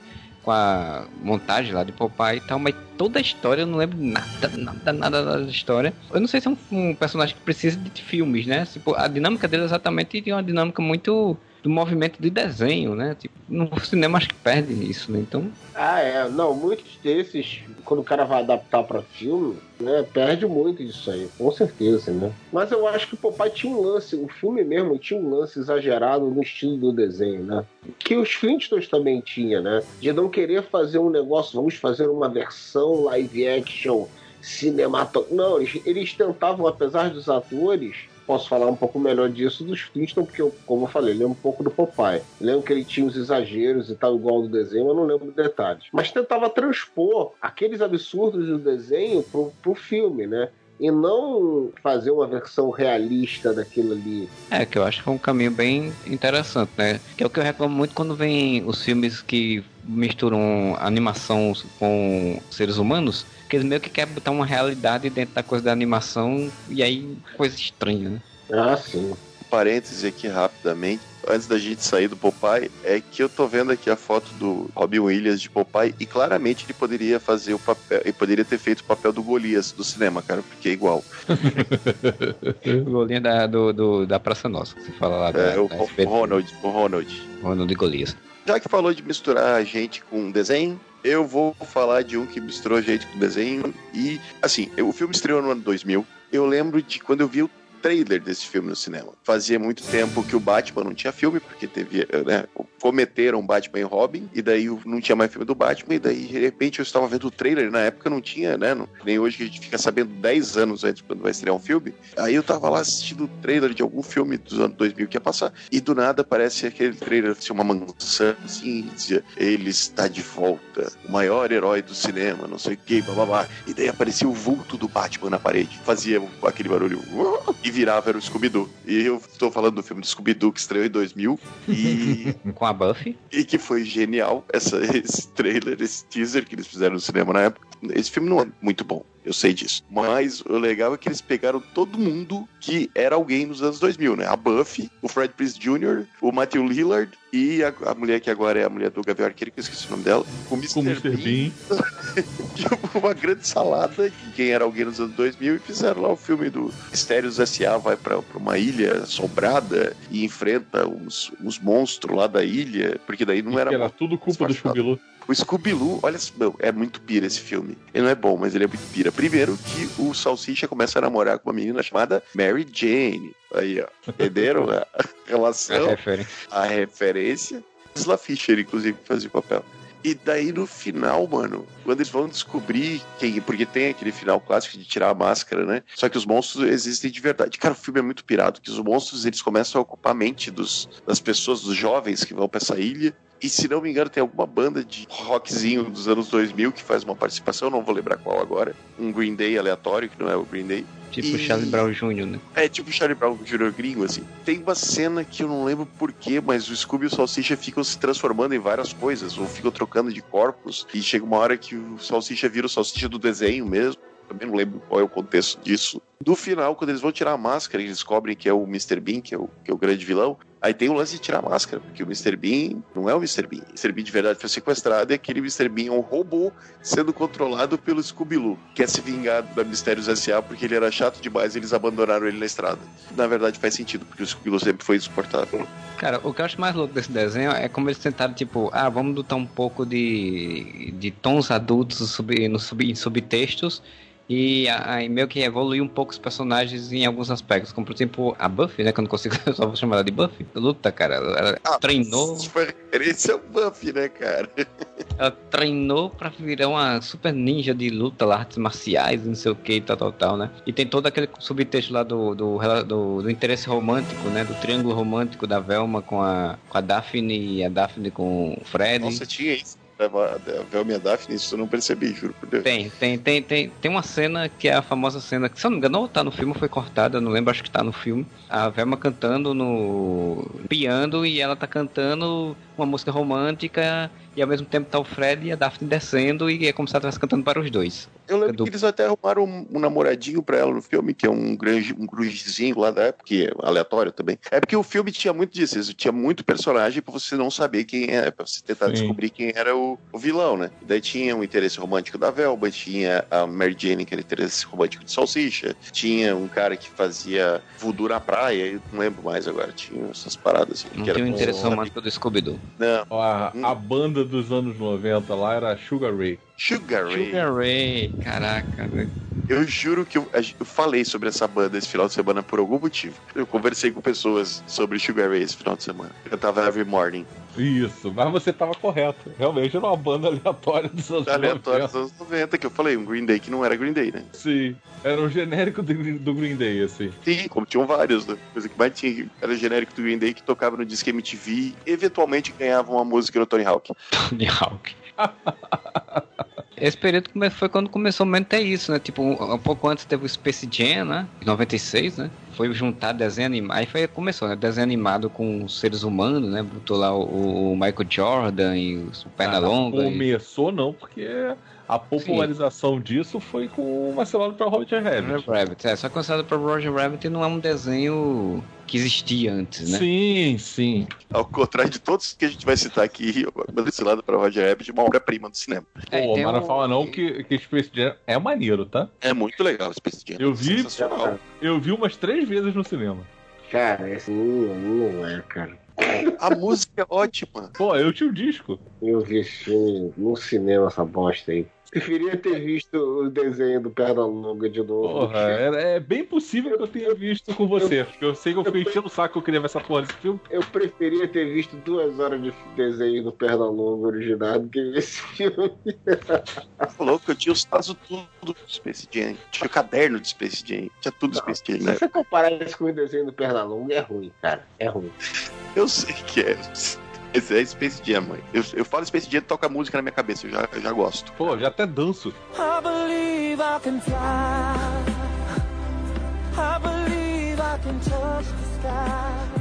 A: com a montagem lá de Popeye e tal, mas toda a história, eu não lembro nada, nada, nada da história. Eu não sei se é um, um personagem que precisa de filmes, né? Tipo, a dinâmica dele é exatamente é uma dinâmica muito do movimento de desenho, né? Tipo, no cinema acho que perde isso, né? Então.
C: Ah, é. Não, muitos desses, quando o cara vai adaptar para filme, né, perde muito disso aí, com certeza, né? Mas eu acho que o Popeye tinha um lance, o filme mesmo tinha um lance exagerado no estilo do desenho, né? Que os Flintstones também tinha, né? De não querer fazer um negócio, vamos fazer uma versão live action cinematográfica. Não, eles, eles tentavam, apesar dos atores posso falar um pouco melhor disso dos Flintstones, porque, eu, como eu falei, lembro um pouco do Popeye. Lembro que ele tinha os exageros e tal, igual do desenho, mas não lembro detalhes. Mas tentava transpor aqueles absurdos do desenho pro, pro filme, né? E não fazer uma versão realista daquilo ali.
A: É, que eu acho que é um caminho bem interessante, né? Que é o que eu reclamo muito quando vem os filmes que misturam animação com seres humanos porque eles meio que querem botar uma realidade dentro da coisa da animação e aí coisa estranha, né?
C: Ah, sim.
B: Um parêntese aqui rapidamente. Antes da gente sair do Popeye, é que eu tô vendo aqui a foto do Robin Williams de Popeye e claramente ele poderia fazer o papel, ele poderia ter feito o papel do Golias do cinema, cara, porque é igual.
A: o Golinha da, do, do, da Praça Nossa, que você fala lá.
B: É,
A: da,
B: o,
A: da
B: o Ronald, o Ronald.
A: Ronald Golias.
B: Já que falou de misturar a gente com desenho, eu vou falar de um que misturou a gente com desenho. E, assim, o filme estreou no ano 2000. Eu lembro de quando eu vi o trailer desse filme no cinema. Fazia muito tempo que o Batman não tinha filme, porque teve, né, cometeram Batman e Robin, e daí não tinha mais filme do Batman, e daí de repente eu estava vendo o trailer, na época não tinha, né, não, nem hoje que a gente fica sabendo 10 anos antes quando vai estrear um filme. Aí eu tava lá assistindo o trailer de algum filme dos anos 2000 que ia passar, e do nada aparece aquele trailer, assim, uma mansão, assim, dizia, ele está de volta, o maior herói do cinema, não sei o que, blá. E daí aparecia o vulto do Batman na parede, fazia aquele barulho, e virava era o Scooby-Doo. E eu estou falando do filme do Scooby-Doo que estreou em 2000 e
A: com a Buffy
B: e que foi genial essa esse trailer, esse teaser que eles fizeram no cinema na época. Esse filme não é muito bom, eu sei disso. Mas o legal é que eles pegaram todo mundo que era alguém nos anos 2000, né? A Buffy, o Fred Prinze Jr., o Matthew Lillard e a, a mulher que agora é a mulher do Gavião Arqueiro, que eu esqueci o nome dela.
D: O Mr. Mr. Bean.
B: tipo, uma grande salada de quem era alguém nos anos 2000 e fizeram lá o filme do Mistérios S.A. vai pra, pra uma ilha assombrada e enfrenta uns, uns monstros lá da ilha, porque daí não
D: E
B: era...
D: era tudo culpa do Scooby-Doo.
B: O Scooby-Doo, olha, meu, é muito pira esse filme. Ele não é bom, mas ele é muito pira. Primeiro que o Salsicha começa a namorar com uma menina chamada Mary Jane. Aí, ó. Entenderam a
A: a
B: relação,
A: referência.
B: a referência? Isla Fisher, inclusive, fazia o papel. E daí no final, mano, quando eles vão descobrir quem. Porque tem aquele final clássico de tirar a máscara, né? Só que os monstros existem de verdade. Cara, o filme é muito pirado, que os monstros eles começam a ocupar a mente dos, das pessoas, dos jovens que vão pra essa ilha. E se não me engano, tem alguma banda de rockzinho dos anos 2000 que faz uma participação, não vou lembrar qual agora. Um Green Day aleatório, que não é o Green Day.
A: Tipo
B: E-
A: Charlie Brown Jr., né?
B: É tipo Charlie Brown Jr. gringo, assim. Tem uma cena que eu não lembro porquê, mas o Scooby e o Salsicha ficam se transformando em várias coisas, ou ficam trocando de corpos, e chega uma hora que o Salsicha vira o Salsicha do desenho mesmo. Também não lembro qual é o contexto disso. No final, quando eles vão tirar a máscara, eles descobrem que é o Mr. Bean, que é o, que é o grande vilão. Aí tem o lance de tirar a máscara, porque o Mr. Bean não é o Mr. Bean. O Mr. Bean de verdade foi sequestrado e aquele Mr. Bean é um robô sendo controlado pelo Scooby-Loo. Quer se vingar da Mistérios S.A. porque ele era chato demais e eles abandonaram ele na estrada. Na verdade faz sentido, porque o Scooby-Loo sempre foi insuportável.
A: Cara, o que eu acho mais louco desse desenho é como eles tentaram, tipo, ah, vamos botar um pouco de, de tons adultos sub, no sub, em subtextos e aí meio que evoluir um pouco os personagens em alguns aspectos, como por exemplo a Buffy, né, que eu não consigo, eu só vou chamar ela de Buffy. Luta, cara, ela,
B: Ah,
A: treinou,
B: Isso foi referência ao Buffy, né, cara?
A: ela treinou pra virar uma super ninja de luta lá, artes marciais, não sei o que, tal, tal, tal, né? E tem todo aquele subtexto lá do, do, do, do interesse romântico, né? Do triângulo romântico da Velma com a, com a Daphne e a Daphne com o Fred.
B: Nossa, tinha isso. A a Velma e a Daphne, isso eu não percebi, juro por Deus.
A: Tem, tem, tem, tem, tem uma cena que é a famosa cena, que se eu não me engano, tá no filme foi cortada, não lembro, acho que tá no filme. A Velma cantando no piano e ela tá cantando uma música romântica e ao mesmo tempo tá o Fred e a Daphne descendo e é como se ela estivesse cantando para os dois.
B: Eu lembro
A: Do-
B: que eles até arrumaram um, um namoradinho pra ela no filme, que é um grande, um grugezinho lá da época, que é aleatório também. É porque o filme tinha muito disso, isso, tinha muito personagem pra você não saber quem é, pra você tentar
D: Sim.
B: descobrir quem era o, o vilão, né? Daí tinha o interesse romântico da Velma, tinha a Mary Jane, que era interesse romântico de Salsicha, tinha um cara que fazia voodoo na praia, eu não lembro mais agora, tinha essas paradas assim.
A: Não
B: que era
A: tinha o interesse romântico do Scooby-Doo.
B: Não,
D: Ó, A,
B: Hum.
D: a banda dos anos 90 lá era Sugar Ray.
B: Sugar Ray.
A: Sugar Ray, caraca, velho.
B: Eu juro que eu, eu falei sobre essa banda esse final de semana por algum motivo. Eu conversei com pessoas sobre Sugar Ray esse final de semana. Eu tava Every Morning.
D: Isso, mas você tava correto. Realmente era uma banda aleatória dos anos
B: Aleatório
D: 90.
B: dos anos 90, que eu falei, um Green Day que não era Green Day, né?
D: Sim, era um genérico do, Green- do Green Day, assim.
B: Sim, como tinham vários, né? Coisa que mais tinha era genérico do Green Day que tocava no Disque MTV e eventualmente ganhava uma música no Tony Hawk.
A: Tony Hawk. Esse período foi quando começou a ter isso, né? Tipo, um, um pouco antes teve o Space Jam, né? Em 96, né? Foi juntar desenho animado. Aí foi, começou, né? Desenho animado com seres humanos, né? Botou lá o, o Michael Jordan e o
D: Ah,
A: Pernalonga. e...
D: Começou não, porque a popularização disso foi com o Marcelado para Roger Rabbit.
A: Roger Rabbit. É, só que considerado para Roger Rabbit não é um desenho que existia antes, né?
D: Sim, sim.
B: Ao contrário de todos que a gente vai citar aqui, esse lado para Roger Rabbit, uma obra-prima do cinema.
A: É,
D: Pô, mas não
A: o-
D: fala não que, que Space Jam é maneiro, tá?
B: É muito legal Space Jam.
D: Eu vi-. Eu vi umas três vezes no cinema.
C: Cara, esse não, é, cara.
B: A música é ótima.
D: Pô, eu tinha o disco.
C: Eu vi no cinema, essa bosta aí. Preferia ter visto o desenho do Pernalonga de novo.
D: Porra, é, é bem possível que eu tenha visto com você. Porque eu sei que eu fiquei enchendo o saco que eu queria ver essa porra desse filme.
C: Eu preferia ter visto duas horas de desenho do Pernalonga original do que esse filme.
B: Falou que eu tinha os tazos tudo do Space Jam. Tinha o caderno de Space Jam. Tinha tudo do
C: Não,
B: Space Jam,
C: Se
B: né?
C: você comparar isso com o desenho do Pernalonga, é ruim, cara. É ruim.
B: Eu sei que é. Esse é Space Jam, mãe. Eu, eu falo Space Jam, toca música na minha cabeça. Eu já, eu já gosto.
D: Pô, já até danço.
E: I believe I can fly. I believe I can touch the sky.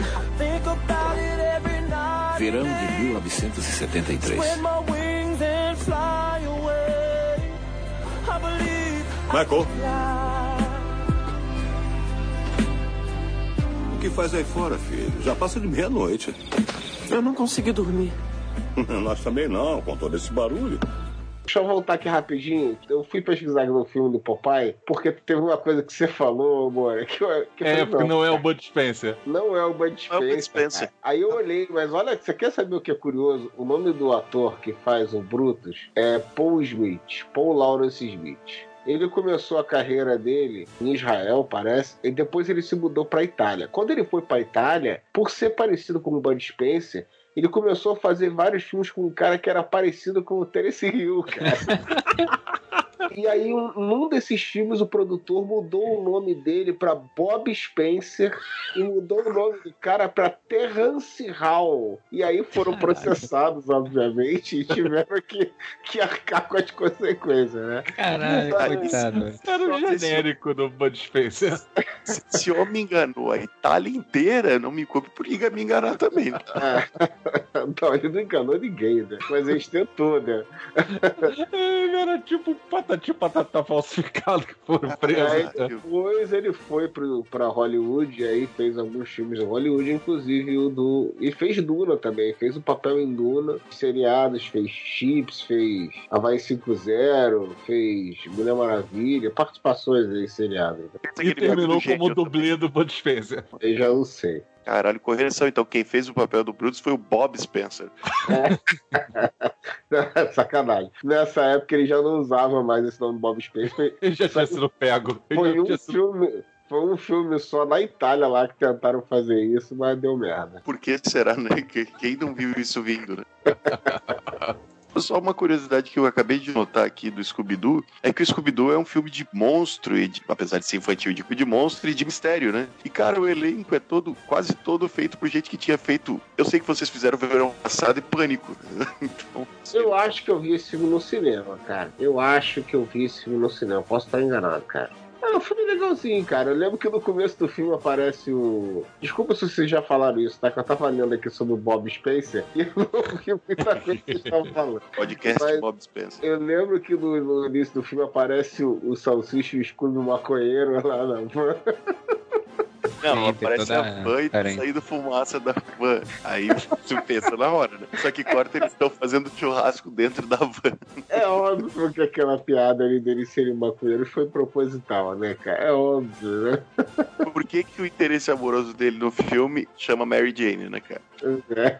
E: I think about it every night.
F: Verão de
E: day.
F: 1973.
E: Spread my wings and fly away. I believe
G: Michael,
E: fly.
G: o que faz aí fora, filho? Já passa de meia-noite.
E: Eu não consegui dormir.
G: Nós também não, com todo esse barulho.
C: Deixa eu voltar aqui rapidinho. Eu fui pesquisar no filme do Popeye, porque teve uma coisa que você falou, amor, que eu, que
D: É, porque não é o Bud Spencer.
C: Não é o Bud
B: Não
C: Spencer.
B: é o Bud Spencer.
C: Aí eu olhei, mas olha, você quer saber o que é curioso? O nome do ator que faz o Brutus é Paul Smith, Paul Lawrence Smith. Ele começou a carreira dele em Israel, parece, e depois ele se mudou para Itália. Quando ele foi para Itália, por ser parecido com o Bud Spencer, ele começou a fazer vários filmes com um cara que era parecido com o Terence Hill, cara. E aí, um- num desses filmes, o produtor mudou o nome dele pra Bob Spencer e mudou o nome do cara pra Terrence Hall. E aí foram processados, obviamente, e tiveram que, que arcar com as consequências, né?
A: Caralho,
C: Ah,
A: coitado.
D: Era o genérico do Bud Spencer.
B: Se, se o homem enganou a Itália inteira, não me culpe por me enganar também. tá?
C: Não, ele não enganou ninguém, né? Mas eles tentou, né?
D: Ele era tipo patati patatá falsificado que foram presos.
C: Aí
D: né?
C: depois ele foi pro, pra Hollywood e aí fez alguns filmes em Hollywood, inclusive o do. E fez Duna também, fez o papel em Duna, seriados, fez Chips, fez Havaí 5-0, fez Mulher Maravilha, participações aí em seriados.
D: E terminou como dublê do Bud Spencer.
C: Eu já não sei.
B: Caralho, correção. Então, quem fez o papel do Brutus foi o Bob Spencer.
C: Sacanagem. Nessa época ele já não usava mais esse nome Bob Spencer.
D: Ele já tinha sido pego. Ele
C: Foi um
D: sido...
C: filme. Foi um filme só na Itália lá que tentaram fazer isso, mas deu merda.
B: Por que será, né? Que- Quem não viu isso vindo, né? Só uma curiosidade que eu acabei de notar aqui do Scooby-Doo é que o Scooby-Doo é um filme de monstro, e de- apesar de ser infantil, de, de monstro e de mistério, né? E, cara, o elenco é todo, quase todo feito por gente que tinha feito. Eu sei que vocês fizeram verão passado e pânico. então,
C: Eu acho que eu vi esse filme no cinema, cara. Eu acho que eu vi esse filme no cinema. Posso estar enganado, cara. É um filme legalzinho, cara. Eu lembro que no começo do filme aparece o. Desculpa se vocês já falaram isso, tá? Que eu tava lendo aqui sobre o Bob Spencer e eu não muita coisa que vocês estavam falando.
B: Podcast
C: Mas-
B: Bob Spencer.
C: Eu lembro que no, no início do filme aparece o, o Salsicha e o escudo maconheiro lá na van.
B: Não,
A: Sim,
B: aparece a van e tá saindo fumaça da van. Aí você pensa na hora, né? Só que corta eles estão fazendo churrasco dentro da van.
C: É óbvio que aquela piada ali dele serem maconheiros foi proposital, né, cara? É óbvio, né?
B: Por que, que o interesse amoroso dele no filme chama Mary Jane, né, cara?
C: É.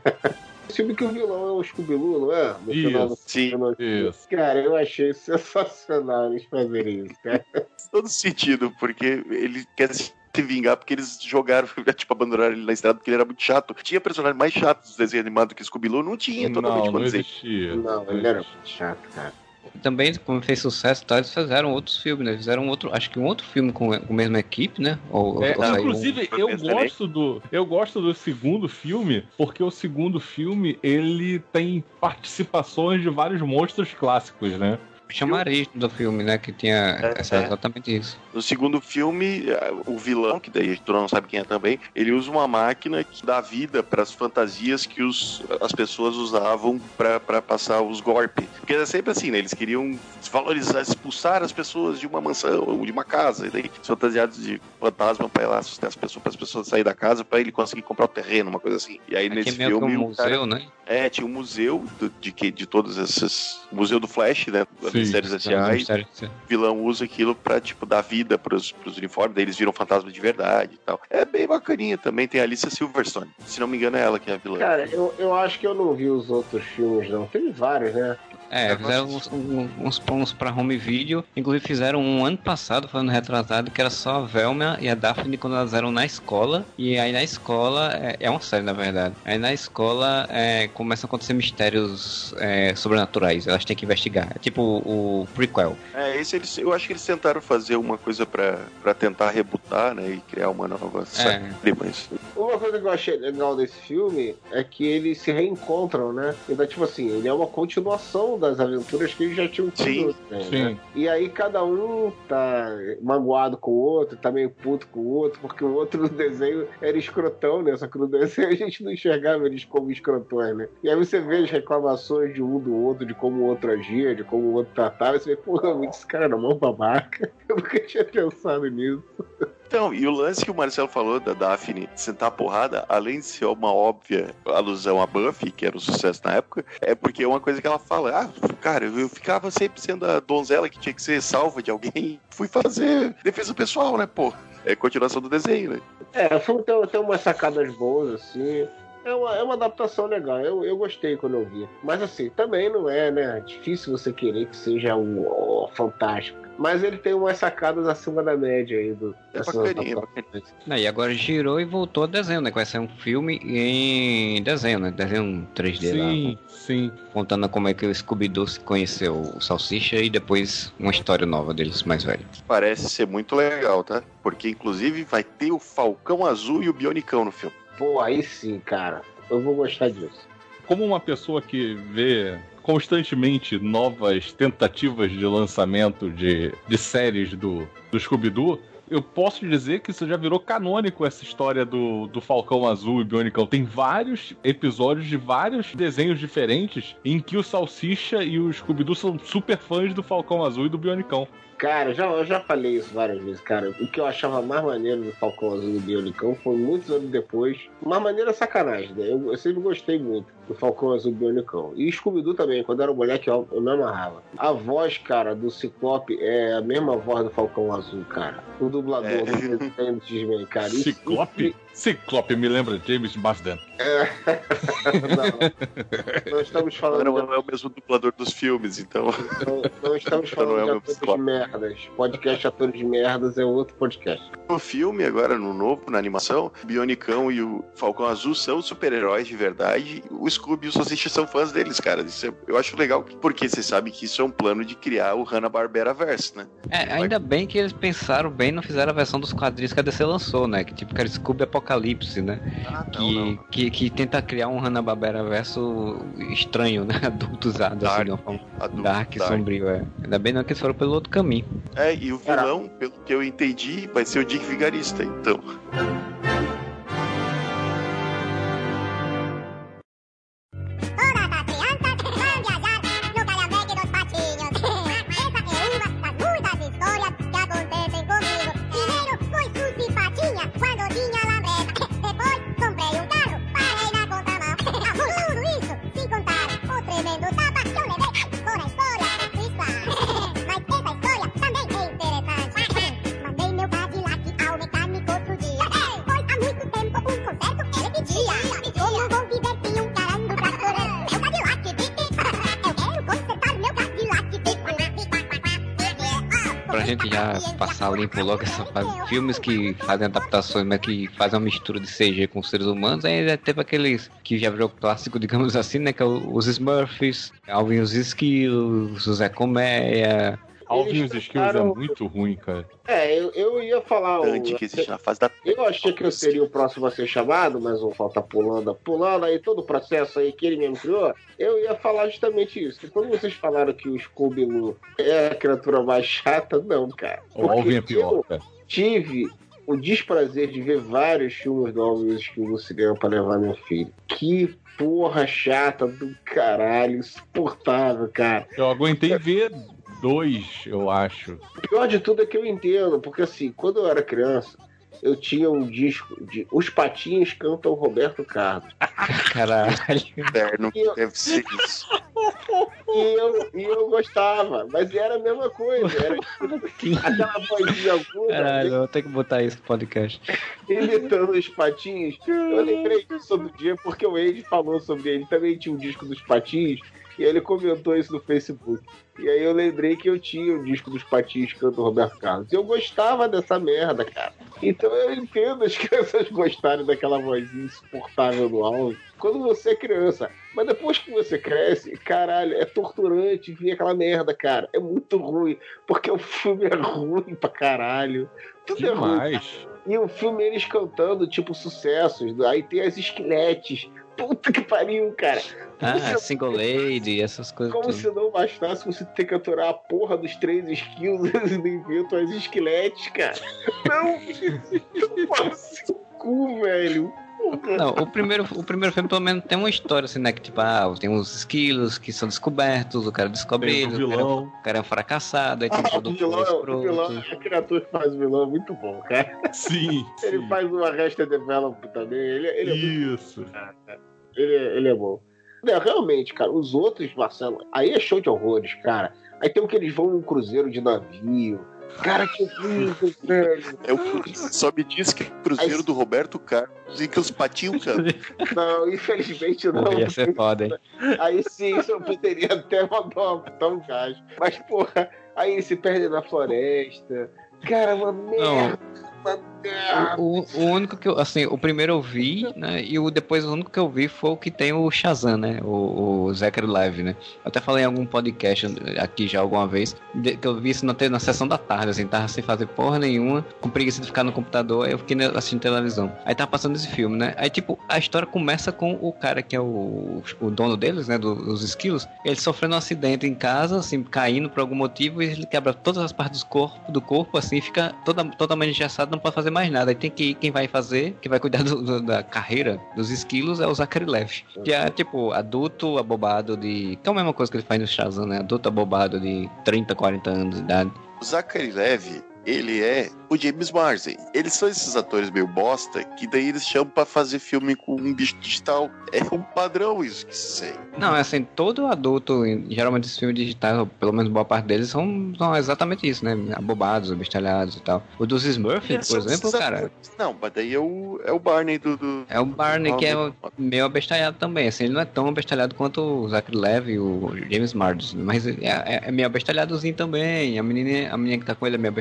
C: Esse filme que o vilão é o Scooby-Doo, não é? No final do
D: Isso,
B: Sim,
C: filme.
D: isso.
C: Cara, eu achei sensacional eles fazerem isso, cara.
B: todo sentido, porque ele quer se vingar porque eles jogaram, tipo, abandonaram ele na estrada porque ele era muito chato. Tinha personagem mais chato dos desenhos animados que Scooby-Doo? Não tinha, totalmente
D: Não, não existia.
C: Não, ele era muito chato, cara.
A: Também, como fez sucesso, tá, eles fizeram outros filmes, né? Fizeram outro, acho que um outro filme com a com a mesma equipe, né? Ou,
D: É,
A: ou saiu um-
D: inclusive, eu gosto do. Eu gosto do segundo filme, porque o segundo filme ele tem participações de vários monstros clássicos, né?
A: Chamariz do filme, né? Que tinha
B: É, é.
A: exatamente isso.
B: No segundo filme, eh, o vilão, que daí tu não sabe quem é também, ele usa uma máquina que dá vida para as fantasias que os, as pessoas usavam para passar os golpes. Porque era sempre assim, né? Eles queriam desvalorizar, expulsar as pessoas de uma mansão ou de uma casa. E daí, os fantasiados de fantasma para ir lá assustar as pessoas, para as pessoas saírem da casa, para ele conseguir comprar o terreno, uma coisa assim. E aí
A: Aqui
B: nesse
A: é meio que
B: filme.
A: um
B: o cara-
A: museu, né?
B: é, tinha um museu de, que, de todos esses. Museu do Flash, né?
D: Sim,
B: Mistérios
A: Um
B: S.A. E
A: mistério-
B: o vilão usa aquilo pra, tipo, dar vida pros, pros uniformes, daí eles viram fantasma de verdade e tal. É bem bacaninha também. Tem a Alicia Silverstone. Se não me engano, é ela que é a vilã.
C: Cara, eu, eu acho que eu não vi os outros filmes, não. Teve vários, né?
A: É, fizeram uns, uns planos pra home video. Inclusive fizeram um ano passado, falando retrasado, que era só a Velma e a Daphne quando elas eram na escola. E aí na escola, é, é uma série na verdade. Aí na escola é, começam a acontecer mistérios é, sobrenaturais. Elas têm que investigar. É tipo o, o prequel.
B: É, esse eles, eu acho que eles tentaram fazer uma coisa pra, pra tentar rebutar, né? E criar uma nova série, mas.
C: Uma coisa que eu achei legal desse filme é que eles se reencontram, né? Então, tipo assim, ele é uma continuação das aventuras que eles já tinham tido. né?
D: Sim.
C: E aí cada um tá magoado com o outro, tá meio puto com o outro, porque o outro no desenho era escrotão, né? Só que no desenho a gente não enxergava eles como escrotões, né? E aí você vê as reclamações de um do outro, de como o outro agia, de como o outro tratava, e você vê, porra, muito esse cara na mão babaca. Eu nunca tinha pensado nisso.
B: Então, e o lance que o Marcelo falou da Daphne sentar a porrada, além de ser uma óbvia alusão a Buffy, que era um sucesso na época, é porque é uma coisa que ela fala: ah, cara, eu ficava sempre sendo a donzela que tinha que ser salva de alguém, fui fazer defesa pessoal, né, pô? É continuação do desenho, né?
C: É, o filme tem, tem umas sacadas boas, assim. É uma, é uma adaptação legal, eu, eu gostei quando eu vi. Mas assim, também não é, né? Difícil você querer que seja um ó, fantástico. Mas ele tem umas sacadas acima da média aí do.
B: É bacaninha,
C: adaptações.
A: Não, e agora girou e voltou a desenho, né? Que vai ser um filme em desenho, né? Desenho 3D lá.
D: Sim, sim.
A: Contando como é que o Scooby-Doo se conheceu o Salsicha e depois uma história nova deles mais velho.
B: Parece ser muito legal, tá? Porque inclusive vai ter o Falcão Azul e o Bionicão no filme.
C: Pô, aí sim, cara. Eu vou gostar disso.
D: Como uma pessoa que vê constantemente novas tentativas de lançamento de, de séries do, do Scooby-Doo, eu posso dizer que isso já virou canônico essa história do, do Falcão Azul e Bionicão. Tem vários episódios de vários desenhos diferentes em que o Salsicha e o Scooby-Doo são super fãs do Falcão Azul e do Bionicão.
C: Cara, já, eu já falei isso várias vezes, cara. O que eu achava mais maneiro do Falcão Azul do Bionicão foi muitos anos depois. Mais maneiro é sacanagem, né? Eu, eu sempre gostei muito do Falcão Azul do Bionicão. E Scooby-Doo também, quando era moleque, eu, eu me amarrava. A voz, cara, do Ciclope é a mesma voz do Falcão Azul, cara. O dublador
B: É.
C: do desenho do X-Men, cara.
D: Ciclope? Ciclope me lembra James Marsden.
C: não, não estamos falando
B: Não, não é o mesmo dublador dos filmes, então.
C: Não, não estamos
B: Então não
C: falando
B: é
C: de atores de merdas. Podcast Atores de Merdas é outro podcast.
B: No filme, agora, no novo, na animação, o Bionicão e o Falcão Azul são super-heróis de verdade. O Scooby e o Salsicha são fãs deles, cara. Isso é- eu acho legal, porque você sabe que isso é um plano de criar o Hanna-Barbera Verse, né?
A: É, ainda bem que eles pensaram bem e não fizeram a versão dos quadrinhos que a DC lançou, né? Que tipo, que era Scooby Apocalipse, né?
B: Ah,
A: Que, que, que tenta criar um Hanna-Barbera verso estranho, né? Adultizado, assim,
B: Dark.
A: uma forma
B: Adulto,
A: dark, sombrio, é. Ainda bem não que eles foram pelo outro caminho.
B: É, e o vilão, pelo que eu entendi, vai ser o Dick Vigarista, então.
A: Gente já passar limpo logo essa fase. Filmes que fazem adaptações, mas que fazem uma mistura de CG com seres humanos, aí já teve aqueles que já virou clássico, digamos assim, né? Que é os Smurfs, Alvin os Esquilos, o Zé Colmeia.
D: Alvin e os Skills é muito ruim, cara.
C: É, eu, eu ia falar. o-
B: Dante que existe na fase da.
C: Eu achei que eu seria o próximo a ser chamado, mas o Falta pulando, pulando aí todo o processo aí que ele mesmo criou. Eu ia falar justamente isso. Que quando vocês falaram que o Scooby-Doo é a criatura mais chata, não, cara.
D: O Alvin é pior,
C: eu
D: cara.
C: tive o desprazer de ver vários filmes do Alvin e os Esquilos no cinema pra levar meu filho. Que porra chata do caralho, insuportável, cara.
D: Eu aguentei ver dois, eu acho.
C: O pior de tudo é que eu entendo, porque assim, quando eu era criança, eu tinha um disco de Os Patinhos Cantam Roberto Carlos.
A: Caralho.
B: Inferno,
C: E eu-
B: deve ser isso.
C: E eu, e eu gostava, mas era a mesma coisa. Era aquela vozinha aguda,
A: Caralho, eu vou ter que botar isso no podcast.
C: imitando os patinhos. Eu lembrei disso outro dia porque o Ed falou sobre ele. Também tinha um disco dos patinhos. E ele comentou isso no Facebook. E aí eu lembrei que eu tinha o disco dos patinhos canto Roberto Carlos. E eu gostava dessa merda, cara. Então eu entendo as crianças gostarem daquela vozinha insuportável do áudio. Quando você é criança. Mas depois que você cresce, caralho, é torturante ver aquela merda, cara. É muito ruim. Porque o filme é ruim pra caralho. Tudo é ruim.
D: Demais.
C: E o filme eles cantando, tipo, sucessos. Aí tem as esqueletes. Puta que pariu, cara.
A: Ah, Single Lady, essas coisas.
C: Como
A: tudo.
C: se não bastasse você ter que aturar a porra dos três skills e não inventam as esqueletes, cara. Não! Porra, seu cu, velho.
A: Não, o primeiro, o primeiro filme pelo menos tem uma história, assim, né? Que tipo, ah, tem uns esquilos que são descobertos, o cara descobre eles, o cara,
D: vilão.
A: o cara é um fracassado, aí tem
C: Ah,
A: todo
C: o vilão,
A: escroto.
C: o vilão, a criatura que faz o vilão é muito bom, cara.
D: Sim.
C: Ele
D: sim.
C: faz o Arresta Develop também. Ele, ele é muito
D: Isso.
C: Ele, é- ele é bom. Não, realmente, cara, os outros, Marcelo, aí é show de horrores, cara. Aí tem o que eles vão num cruzeiro de navio. Cara, que horrível, velho.
B: É o só me diz que é o Cruzeiro
C: Aí-
B: do Roberto Carlos e que os patinhos cantam.
C: Não, infelizmente não.
A: Pô, ia ser foda, hein?
C: Aí sim, eu poderia até mandar um gás. Mas, porra, aí eles se perdem na floresta. Cara, uma merda. Uma merda.
A: O, o único que eu, assim, o primeiro eu vi, né? E o depois o único que eu vi foi o que tem o Shazam, né? O, o Zachary Live, né? Eu até falei em algum podcast aqui já alguma vez, de- que eu vi isso na, na sessão da tarde, assim, tava sem fazer porra nenhuma, com preguiça de ficar no computador, aí eu fiquei assistindo televisão. Aí tava passando esse filme, né? Aí, tipo, a história começa com o cara que é o, o dono deles, né? do- dos esquilos, ele sofrendo um acidente em casa, assim, caindo por algum motivo, e ele quebra todas as partes do corpo, do corpo assim, fica toda, totalmente engessado, não pode fazer mais nada. Aí tem que quem vai fazer, quem vai cuidar do- do- da carreira dos esquilos é o Zachary Leff. Que é, tipo, adulto abobado de... Que é a mesma coisa que ele faz no Shazam, né? Adulto abobado de 30, 40 anos de idade.
B: O Zachary Levy, ele é o James Marsden. Eles são esses atores meio bosta que daí eles chamam pra fazer filme com um bicho digital. É um padrão isso que se sei.
A: Não, é assim, todo adulto, em- geralmente esses filmes digitais, ou pelo menos boa parte deles, são, são exatamente isso, né? Abobados, abestalhados e tal. O dos Smurfs, por exemplo, cara.
B: Não, mas daí é o, é o Barney do. do...
A: é o Barney que é o- meio abestalhado também. Assim, ele não é tão abestalhado quanto o Zachary Levi e o James Marsden, mas é, é, é meio abestalhadozinho também. A menina, a menina que tá com ele é meio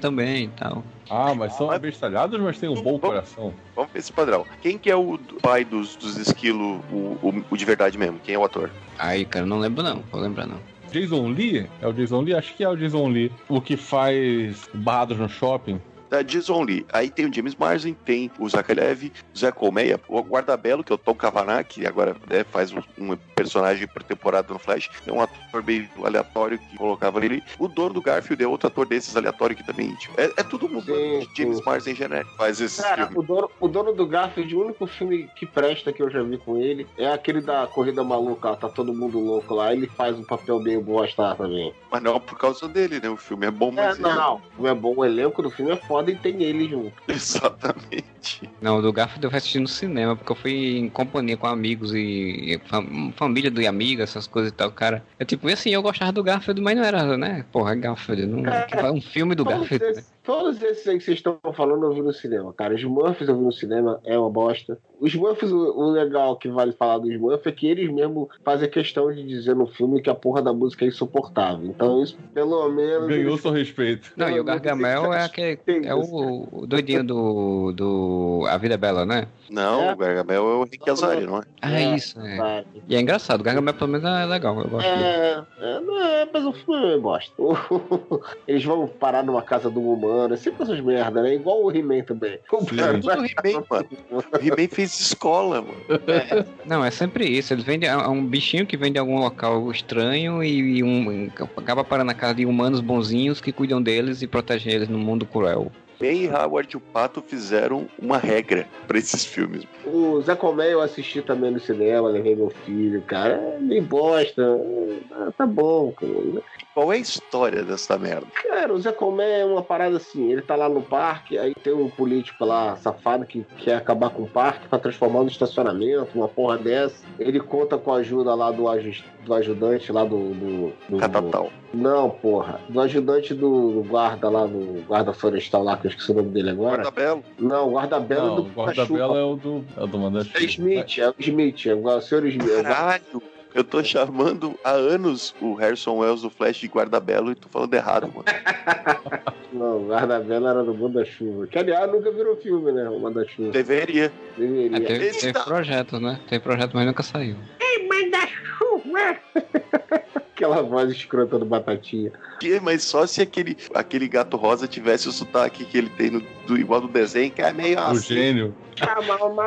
A: também e tal.
D: Ah, mas são
B: Mas-
D: abestalhados, mas tem um bom coração.
B: Vamos ver esse padrão. Quem que é o pai dos, dos esquilos, o, o, o de verdade mesmo? Quem é o ator?
A: Aí, cara, não lembro não, vou lembrar não.
D: Jason Lee? É o Jason Lee? Acho que é o Jason Lee. O que faz barrados no shopping.
B: Da Jason Lee. Aí tem o James Marsden, tem o Zakalev, o Zé Colmeia, o Guardabelo, que é o Tom Kavanagh, que agora né, faz um, um personagem por temporada no Flash. É um ator meio aleatório que colocava ele. O dono do Garfield é outro ator desses aleatório que também. Tipo, é, é tudo mundo
C: Sim,
B: de James. Marsden genérico. Faz esse
C: Cara,
B: filme.
C: o dono, o dono do Garfield, o único filme que presta que eu já vi com ele é aquele da Corrida Maluca, lá, tá todo mundo louco lá. Ele faz um papel meio bosta também.
B: Mas não por causa dele, né? O filme é bom,
C: É,
B: mas. ele-
C: não, o filme é bom, o elenco do filme é foda e tem ele junto.
B: Exatamente.
A: Não, o do Garfield eu fui assistir no cinema, porque eu fui em companhia com amigos e, fam- família do amiga, essas coisas e tal, cara. Eu tipo, e assim, eu gostava do Garfield, mas não era, né? Porra, Garfield, não,
C: Cara,
A: faz um filme do
C: Todos
A: Garfield. né?
C: esses, todos esses aí que vocês estão falando eu vi no cinema, cara. Os Smurfs eu vi no cinema, é uma bosta. Os Smurfs, o, o legal que vale falar dos Smurfs é que eles mesmo fazem questão de dizer no filme que a porra da música é insuportável. Então isso, pelo menos...
D: Ganhou
C: eles-
D: seu respeito.
A: Não, e o Gargamel é aquele. É o, o doidinho do, do A Vida é Bela, né?
B: Não,
C: É.
B: o Gargamel é o Rick Azari, não é?
A: Ah,
C: É.
A: isso, é.
C: Sabe?
A: E é engraçado, o Gargamel pelo menos é legal, eu gosto.
C: É, é, não é, mas o filme é bosta. Eles vão parar numa casa do humano, é sempre essas merda, né? Igual o He-Man também.
B: É mano. O He-Man fez escola, mano.
A: Não, é sempre isso. Eles vendem é um bichinho que vem de algum local estranho e, e um, acaba parando na casa de humanos bonzinhos que cuidam deles e protegem eles no mundo cruel.
B: Ben e Howard e o Pato fizeram uma regra pra esses filmes.
C: O Zé Comé eu assisti também no cinema, levei meu filho, cara. É meio bosta. Ah, tá bom, cara.
B: Qual é a história dessa merda?
C: Cara, o Zé Comé é uma parada assim, ele tá lá no parque, aí tem um político lá, safado, que quer acabar com o parque pra transformar no estacionamento, uma porra dessa. Ele conta com a ajuda lá do, aju- do ajudante lá do... do, do
B: Catatal.
C: Não, porra. Do ajudante do, do guarda lá, do guarda florestal lá, que eu esqueci o nome dele agora.
B: Guarda-belo.
C: Não, o guarda-belo
D: Não,
C: do
D: o guarda-bela é o do, é o do
C: É
D: Mandante.
C: Smith, é o Smith, é o senhor Smith. é o
B: Caralho! Eu tô chamando há anos o Harrison Wells do Flash de guarda-belo e tô falando errado, mano.
C: Não, o guarda-bela era do Manda-Chuva. Que, aliás, nunca virou filme, né? O Manda-Chuva.
B: Deveria.
A: É,
C: Deveria.
A: teve,
B: Esse
A: teve
B: tá-
A: projeto, né? Teve projeto, mas nunca saiu.
C: Manda-Chuva! Aquela voz escrota do Batatinha.
B: Que- Mas só se aquele, aquele gato rosa tivesse o sotaque que ele tem no, do, igual do desenho, que é meio
D: O
B: assim.
D: gênio.
C: Chamar o
D: Eu nunca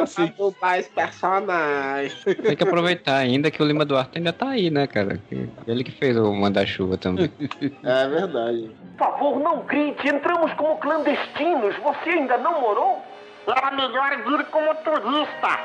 C: Marcelo pra dublar esse personagem.
A: Tem que aproveitar ainda que o Lima Duarte ainda tá aí, né, cara? Ele que fez o Mandar-Chuva também.
C: É verdade.
H: Por favor, não grite. Entramos como clandestinos. Você ainda não morou?
F: Era melhor vir como turista.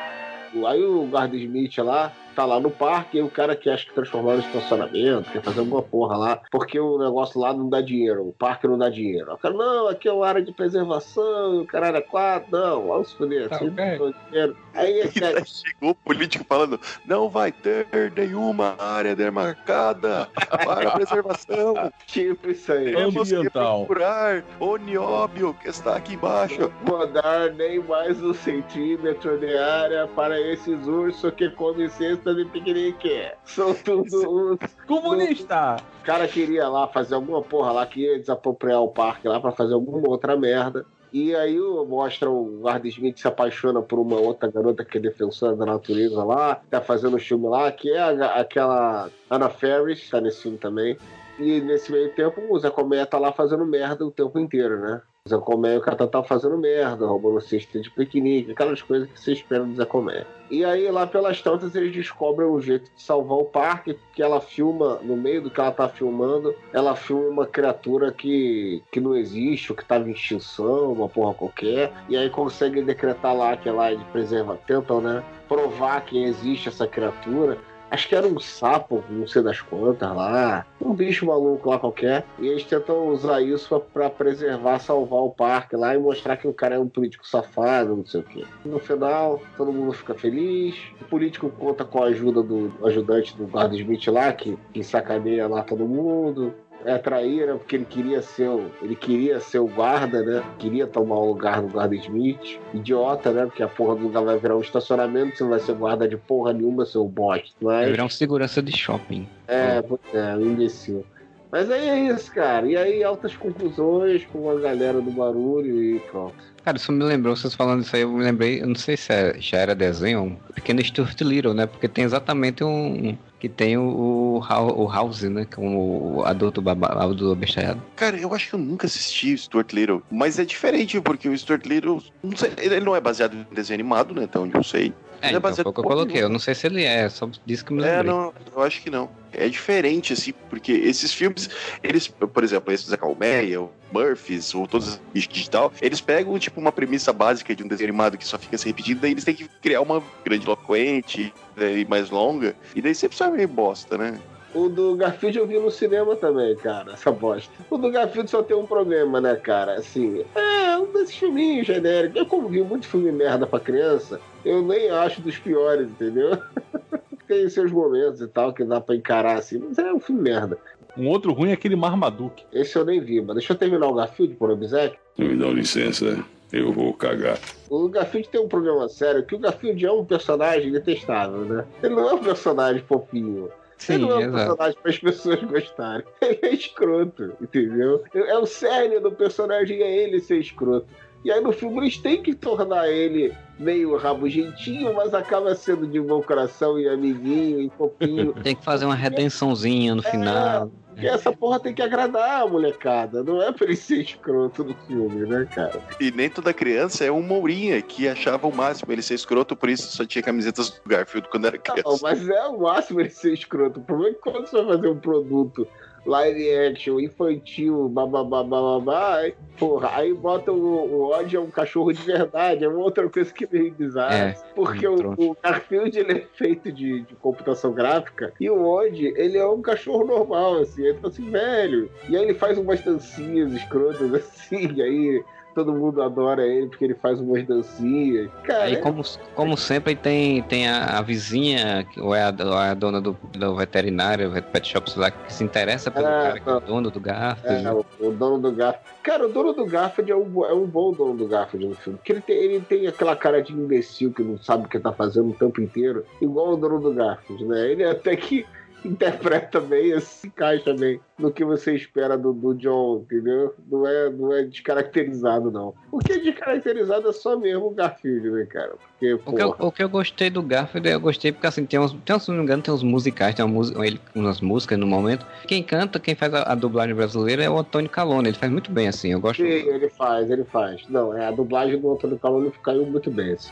C: Aí o guarda Smith lá tá lá no parque e o cara que acha que transformar no estacionamento, quer fazer alguma porra lá, porque o negócio lá não dá dinheiro, o parque não dá dinheiro. O cara, não, aqui é uma área de preservação, o caralho é quatro, não, vamos se fuder,
A: Tá,
C: assim,
A: ok.
C: não dá dinheiro. Aí cara,
B: chegou o político falando: não vai ter nenhuma área demarcada para preservação.
C: tipo isso aí.
B: Temos que procurar o nióbio que está aqui embaixo.
C: Vou dar nem mais um centímetro de área para esses ursos que comem cesta de piquenique. São tudo uns
D: Comunista!
C: O cara queria lá fazer alguma porra lá, queria desapropriar o parque lá pra fazer alguma outra merda. E aí o- mostra o Guarda Smith se apaixona por uma outra garota que é defensora da natureza lá, tá fazendo um filme lá, que é a- aquela Anna Ferris, tá nesse filme também. E nesse meio tempo o Zé Colmeia tá lá fazendo merda o tempo inteiro, né? E o Catá tá fazendo merda, roubando cesta de piquenique, aquelas coisas que você espera do Colmeia. E aí, lá pelas tantas, eles descobrem um jeito de salvar o parque, que ela filma, no meio do que ela tá filmando, ela filma uma criatura que, que não existe, ou que tava em extinção, uma porra qualquer, e aí conseguem decretar lá que ela é de preserva, tentam, né, provar que existe essa criatura. Acho que era um sapo, não sei das quantas lá, um bicho maluco lá qualquer. E eles tentam usar isso pra preservar, salvar o parque lá e mostrar que o cara é um político safado, não sei o quê. No final, todo mundo fica feliz. O político conta com a ajuda do ajudante do guarda Smith lá, que, que sacaneia lá todo mundo. É traíra, porque ele queria ser o, ele queria ser o guarda, né? Queria tomar o lugar do guarda Smith. Idiota, né? Porque a porra do lugar vai virar um estacionamento, você não vai ser guarda de porra nenhuma, seu bosta.
A: Vai
C: Mas
A: virar um segurança de shopping.
C: é, é, um imbecil. Mas aí é isso, cara. E aí, altas conclusões com a galera do barulho e pronto.
A: Cara, isso me lembrou, vocês falando isso aí, eu me lembrei, eu não sei se é- já era desenho, um pequeno Stuart Little, né? Porque tem exatamente um, Que tem o, o, o House, né? Com o adulto babá do bestalhado.
B: Cara, eu acho que eu nunca assisti o Stuart Little, mas é diferente, porque o Stuart Little, não sei, ele não é baseado em desenho animado, né, onde eu sei.
A: É,
B: é
A: então foi o que eu coloquei. Eu não sei se ele é, só disse que me
B: É,
A: lembrei.
B: não, eu acho que não. É diferente, assim, porque esses filmes, eles, por exemplo, esses da Calmeia, o Murphys, ou todos os bichos digital, eles pegam, tipo, uma premissa básica de um desenho animado que só fica se repetindo, daí eles têm que criar uma grande eloquente e mais longa, e daí sempre sai meio bosta, né?
C: O do Garfield eu vi no cinema também, cara, essa bosta. O do Garfield só tem um problema, né, cara? Assim, é um desses filminhos genéricos. Eu, como vi muito filme merda pra criança, eu nem acho dos piores, entendeu? tem seus momentos e tal que dá pra encarar assim, mas é um filme merda.
D: Um outro ruim é aquele Marmaduke.
C: Esse eu nem vi, mas deixa eu terminar o Garfield por Obsec.
G: Me dá licença, eu vou cagar.
C: O Garfield tem um problema sério, que o Garfield é um personagem detestável, né? Ele não é um personagem fofinho. Ele
A: Sim,
C: não é um
A: exato.
C: personagem para as pessoas gostarem. Ele é escroto, entendeu? É o cerne do personagem, é ele ser escroto. E aí no filme eles têm que tornar ele meio rabugentinho, mas acaba sendo de bom coração e amiguinho e fofinho.
A: Tem que fazer uma redençãozinha no final.
C: E essa porra tem que agradar a molecada, não é pra ele ser escroto no filme, né, cara?
B: E nem toda criança é um Mourinha, que achava o máximo ele ser escroto, por isso só tinha camisetas do Garfield quando era
C: Não,
B: criança.
C: mas é o máximo ele ser escroto. O problema é que quando você vai fazer um produto live action, infantil, bababá, bababá, aí, porra, aí bota o, o Odd é um cachorro de verdade, é uma outra coisa que meio bizarra.
A: É,
C: porque o, o Garfield ele é feito de, de computação gráfica e o Odd ele é um cachorro normal, assim, ele tá assim, velho. E aí ele faz umas dancinhas escrotas assim, e aí todo mundo adora ele porque ele faz umas dancinhas. Cara,
A: Aí,
C: é-
A: como, como sempre, tem, tem a, a vizinha, ou é a, é a dona do, do veterinário, pet shop, sei lá, que se interessa pelo
C: Ah,
A: cara que é o dono do Garfield.
C: É, o, o dono do Garfield. Cara, o dono do Garfield é um, é um bom dono do Garfield no filme. Porque ele tem, ele tem aquela cara de imbecil que não sabe o que tá fazendo o tempo inteiro, igual o dono do Garfield, né? Ele até que interpreta bem, assim, encaixa bem no que você espera do, do John, entendeu? Não é, não é descaracterizado, não. O que é descaracterizado é só mesmo o Garfield, né, cara? Porque,
A: O que, eu, o que eu gostei do Garfield, eu gostei porque assim, tem uns, tem, uns, se não me engano, tem uns musicais, tem uma música, ele, umas músicas no momento. Quem canta, quem faz a, a dublagem brasileira é o Antônio Calone, ele faz muito bem assim, eu gosto.
C: sim, ele faz, ele faz. Não, é a dublagem do Antônio Calone caiu muito bem, assim.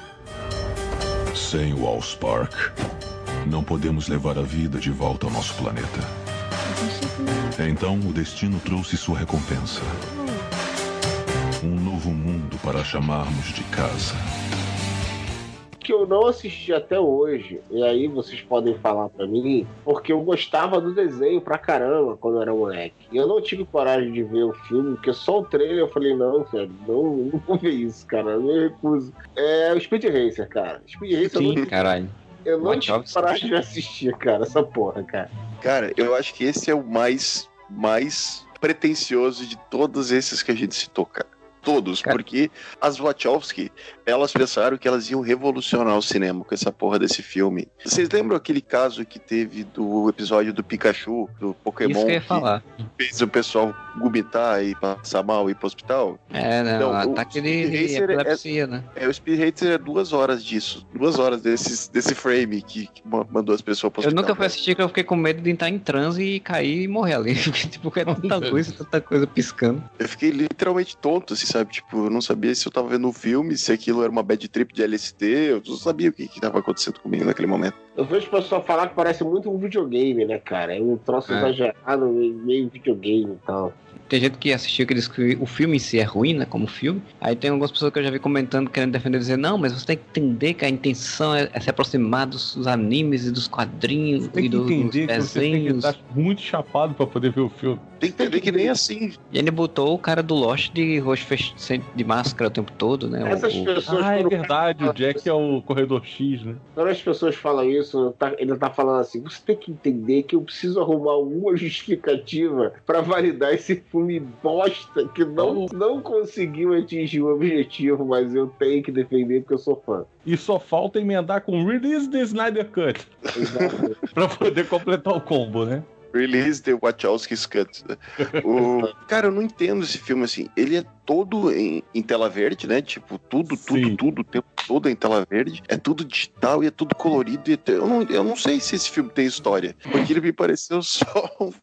I: Sem o Allspark, não podemos levar a vida de volta ao nosso planeta. Então o destino trouxe sua recompensa. Um novo mundo para chamarmos de casa.
C: que eu não assisti até hoje, e aí vocês podem falar pra mim, porque eu gostava do desenho pra caramba quando eu era moleque. E eu não tive coragem de ver o filme, porque só o trailer eu falei, não, cara, não, não vou ver isso, cara, eu me recuso. É o Speed Racer, cara. Speed Racer
A: Sim,
C: não,
A: caralho.
C: Eu não tive coragem de assistir, cara, essa porra, cara.
B: Cara, eu acho que esse é o mais, mais pretencioso de todos esses que a gente citou, cara. Todos,
A: Cara.
B: porque as Wachowski, elas pensaram que elas iam revolucionar o cinema com essa porra desse filme. Vocês lembram aquele caso que teve do episódio do Pikachu, do Pokémon,
A: Isso que eu ia falar.
B: fez o pessoal vomitar e passar mal e ir pro hospital?
A: É, né?
B: Não,
A: um
B: o
A: ataque de,
B: Speed
A: de
B: é-
A: epilepsia, né?
B: É, o Speed Racer é duas horas disso. Duas horas desse, desse frame que, que ma- mandou as pessoas pro
A: Eu
B: hospital.
A: nunca fui assistir porque eu fiquei com medo de entrar em transe e cair e morrer ali. Tipo, é tanta coisa, tanta coisa piscando.
B: Eu fiquei literalmente tonto, assim, sabe? Tipo, eu não sabia se eu tava vendo um filme, se aquilo era uma bad trip de LSD, eu não sabia o que, que tava acontecendo comigo naquele momento.
C: Eu vejo o pessoal falar que parece muito um videogame, né, cara? É um troço
A: É.
C: exagerado, meio videogame e tal.
A: Tem gente que assistiu que diz que o filme em si é ruim, né? Como filme. Aí tem algumas pessoas que eu já vi comentando, querendo defender, dizer, não, mas você tem que entender que a intenção é, é se aproximar dos, dos animes e dos quadrinhos
D: Você tem
A: e
D: que
A: dos,
D: entender
A: dos
D: que você tem que
A: desenhos.
D: estar muito chapado pra poder ver o filme.
B: Tem que entender que nem assim.
A: E ele botou o cara do Lost de rosto fech... de máscara o tempo todo, né?
C: Essas
A: o-
C: pessoas.
D: Ah, é verdade, o Jack é o corredor X, né?
C: Quando as pessoas falam isso, tá- ele tá falando assim: você tem que entender que eu preciso arrumar alguma justificativa pra validar esse filme bosta que não, não conseguiu atingir o objetivo, mas eu tenho que defender porque eu sou fã.
D: E só falta emendar com Release the Snyder Cut
C: Exato.
D: pra poder completar o combo, né?
B: Release the Wachowski's Cut. O... Cara, eu não entendo esse filme assim. Ele é todo em, em tela verde, né? Tipo, tudo, tudo,
D: Sim.
B: tudo, o tempo todo em tela verde. É tudo digital e é tudo colorido. E eu, não, eu não sei se esse filme tem história. Porque ele me pareceu só,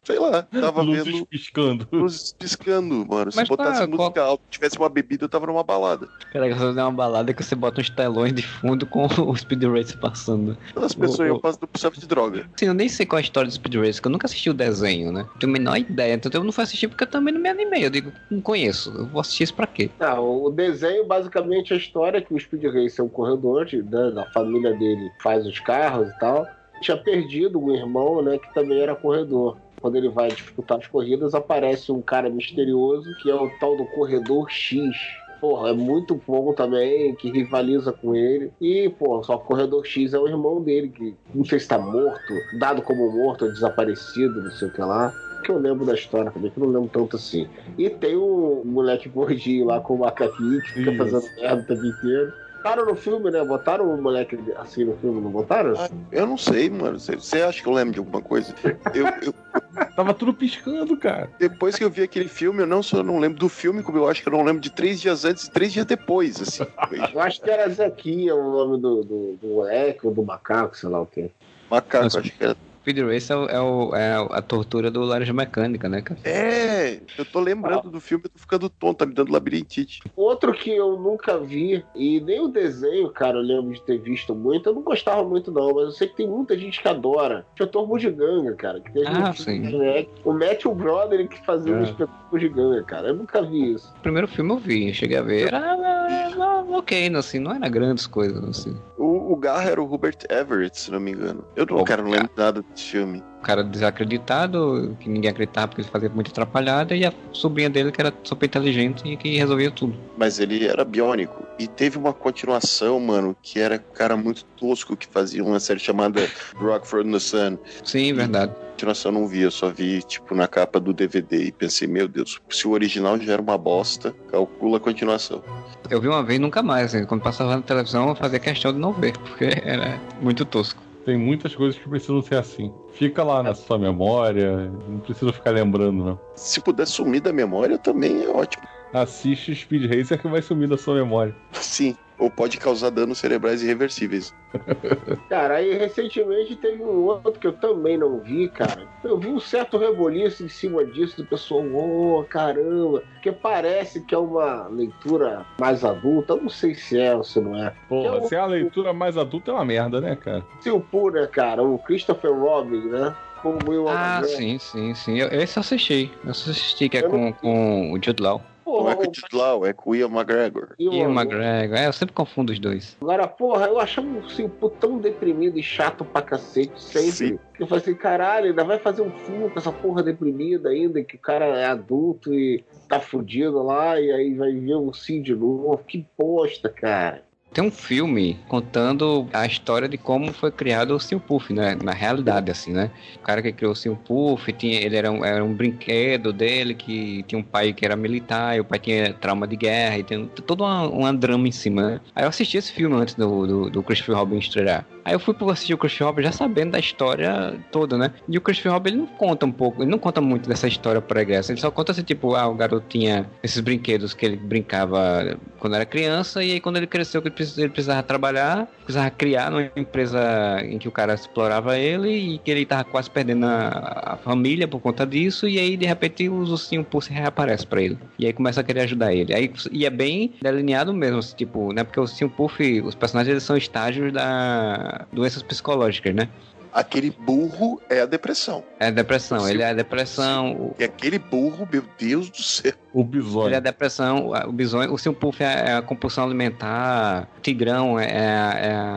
B: sei lá, tava
D: Luzes
B: vendo
D: piscando.
B: luzes piscando, mano. Se
A: Mas
B: botasse
A: tá,
B: música alta, tivesse uma bebida, eu tava numa balada.
A: Cara, que você dá uma balada que você bota uns telões de fundo com o Speed Racer passando.
B: As pessoas
A: O-
B: iam
A: o-
B: passando por de droga.
A: Assim, eu nem sei qual é a história do Speed Racer, que eu nunca assisti o desenho, né? Não tenho a menor ideia. Então eu não fui assistir porque eu também não me animei. Eu digo, não conheço. Eu vou assistir isso pra quê?
C: Não, o desenho, basicamente, a história é que o Speed Racer é um corredor, de- né, da família dele faz os carros e tal. Tinha perdido um irmão, né, que também era corredor. Quando ele vai disputar as corridas, aparece um cara misterioso, que é o tal do Corredor X. Porra, é muito bom também, que rivaliza com ele. E, pô, só o Corredor X é o irmão dele, que não sei se tá morto, dado como morto desaparecido, não sei o que lá. Que eu lembro da história também, que eu não lembro tanto assim. E tem o moleque gordinho lá com o macaquinho que fica
D: Isso.
C: fazendo merda o tempo inteiro. Botaram no filme, né? Botaram o moleque assim no filme, não botaram?
B: Ah, eu não sei, mano. Você- acha que eu lembro de alguma coisa? Eu, eu-
D: Tava tudo piscando, cara.
B: depois que eu vi aquele filme, eu não só não lembro do filme, como eu acho que eu não lembro de três dias antes e três dias depois, assim.
C: Eu acho que era Zequinha o nome do, do, do moleque ou do macaco, sei lá o quê.
B: Macaco, acho que era.
A: Speed Racer é, o- é, o- é a tortura do Laranja Mecânica, né, cara?
B: É, eu tô lembrando do filme, eu tô ficando tonto, tá me dando labirintite.
C: Outro que eu nunca vi, e nem o desenho, cara, eu lembro de ter visto muito, eu não gostava muito não, mas eu sei que tem muita gente que adora. Inspetor Bugiganga, cara, que teve
A: Ah, sim.
C: Mac. O Matthew Brother que fazia o
D: É.
C: Inspetor Bugiganga, cara, eu nunca vi isso.
A: O primeiro filme eu vi, eu cheguei a ver. Era, era ok, assim, não era grandes coisas, assim.
B: O, o Garra era o Hubert Everett, se não me engano. Eu não,
A: O
B: cara, não lembro nada desse filme.
A: O cara desacreditado, que ninguém acreditava porque ele fazia muita atrapalhada, e a sobrinha dele que era super inteligente e que resolvia tudo.
B: Mas ele era biônico. E teve uma continuação, mano, que era um cara muito tosco que fazia uma série chamada Rockford no Sun.
A: Sim, verdade.
B: continuação eu não vi, eu só vi, tipo, na capa do DVD e pensei, meu Deus, se o original já era uma bosta, calcula a continuação.
A: Eu vi uma vez e nunca mais, assim, quando passava na televisão eu fazia questão de não ver, porque era muito tosco.
D: Tem muitas coisas que precisam ser assim. Fica lá na sua memória, não precisa ficar lembrando, não.
B: Se puder sumir da memória, também é ótimo.
D: Assiste Speed Racer que vai sumir da sua memória.
B: Sim, ou pode causar danos cerebrais irreversíveis.
C: Cara, aí recentemente teve um outro que eu também não vi, cara. Eu vi um certo reboliço em cima disso, do pessoal, oh, caramba, porque parece que é uma leitura mais adulta, eu não sei se é ou se não é.
D: Porra,
C: Eu-
D: se é a leitura mais adulta é uma merda, né, cara?
C: Seu Puro, né, cara? O Christopher Robin, né? O
A: Ah, sim, sim, sim. Eu, esse eu assisti. Eu assisti, que é com, com o Jude Law.
B: Não
C: Porra,
B: é com o Law, é com o Ian McGregor.
C: o-
A: E o McGregor. É, eu sempre confundo os dois.
C: Agora, porra, eu achava o Simpu tão deprimido e chato pra cacete sempre.
B: Sim.
C: Que eu falei assim, caralho, ainda vai fazer um filme com essa porra deprimida ainda, que o cara é adulto e tá fudido lá, e aí vai ver o Sim de novo. Que bosta, cara.
A: Tem um filme contando a história de como foi criado o Sim Puff, né? Na realidade, assim, né? O cara que criou o Sim Puff, tinha, ele era um, era um brinquedo dele que tinha um pai que era militar, e o pai tinha trauma de guerra, e tem todo uma, uma drama em cima, né? Aí eu assisti esse filme antes do, do, do Christopher Robin estrear. Aí eu fui assistir o Christopher Robin já sabendo da história toda, né? E o Christopher Robin ele não conta um pouco, ele não conta muito dessa história pregressa. Ele só conta assim, tipo, ah, o garoto tinha esses brinquedos que ele brincava quando era criança, e aí quando ele cresceu, que ele ele precisava trabalhar, precisava criar numa empresa em que o cara explorava ele e que ele tava quase perdendo a, a família por conta disso, e aí de repente os ursinhos Pussy reaparece pra ele. E aí começa a querer ajudar ele. Aí, e é bem delineado mesmo, assim, tipo, né? Porque o ursinho Puff, os personagens eles são estágios da doenças psicológicas, né?
B: Aquele burro é a depressão.
A: É a depressão, ele é a depressão, o-
B: E aquele burro, meu Deus do céu.
D: O bisonho.
A: ele é a depressão, o bisonho, o ursinho Puff é a compulsão alimentar, o tigrão é, a-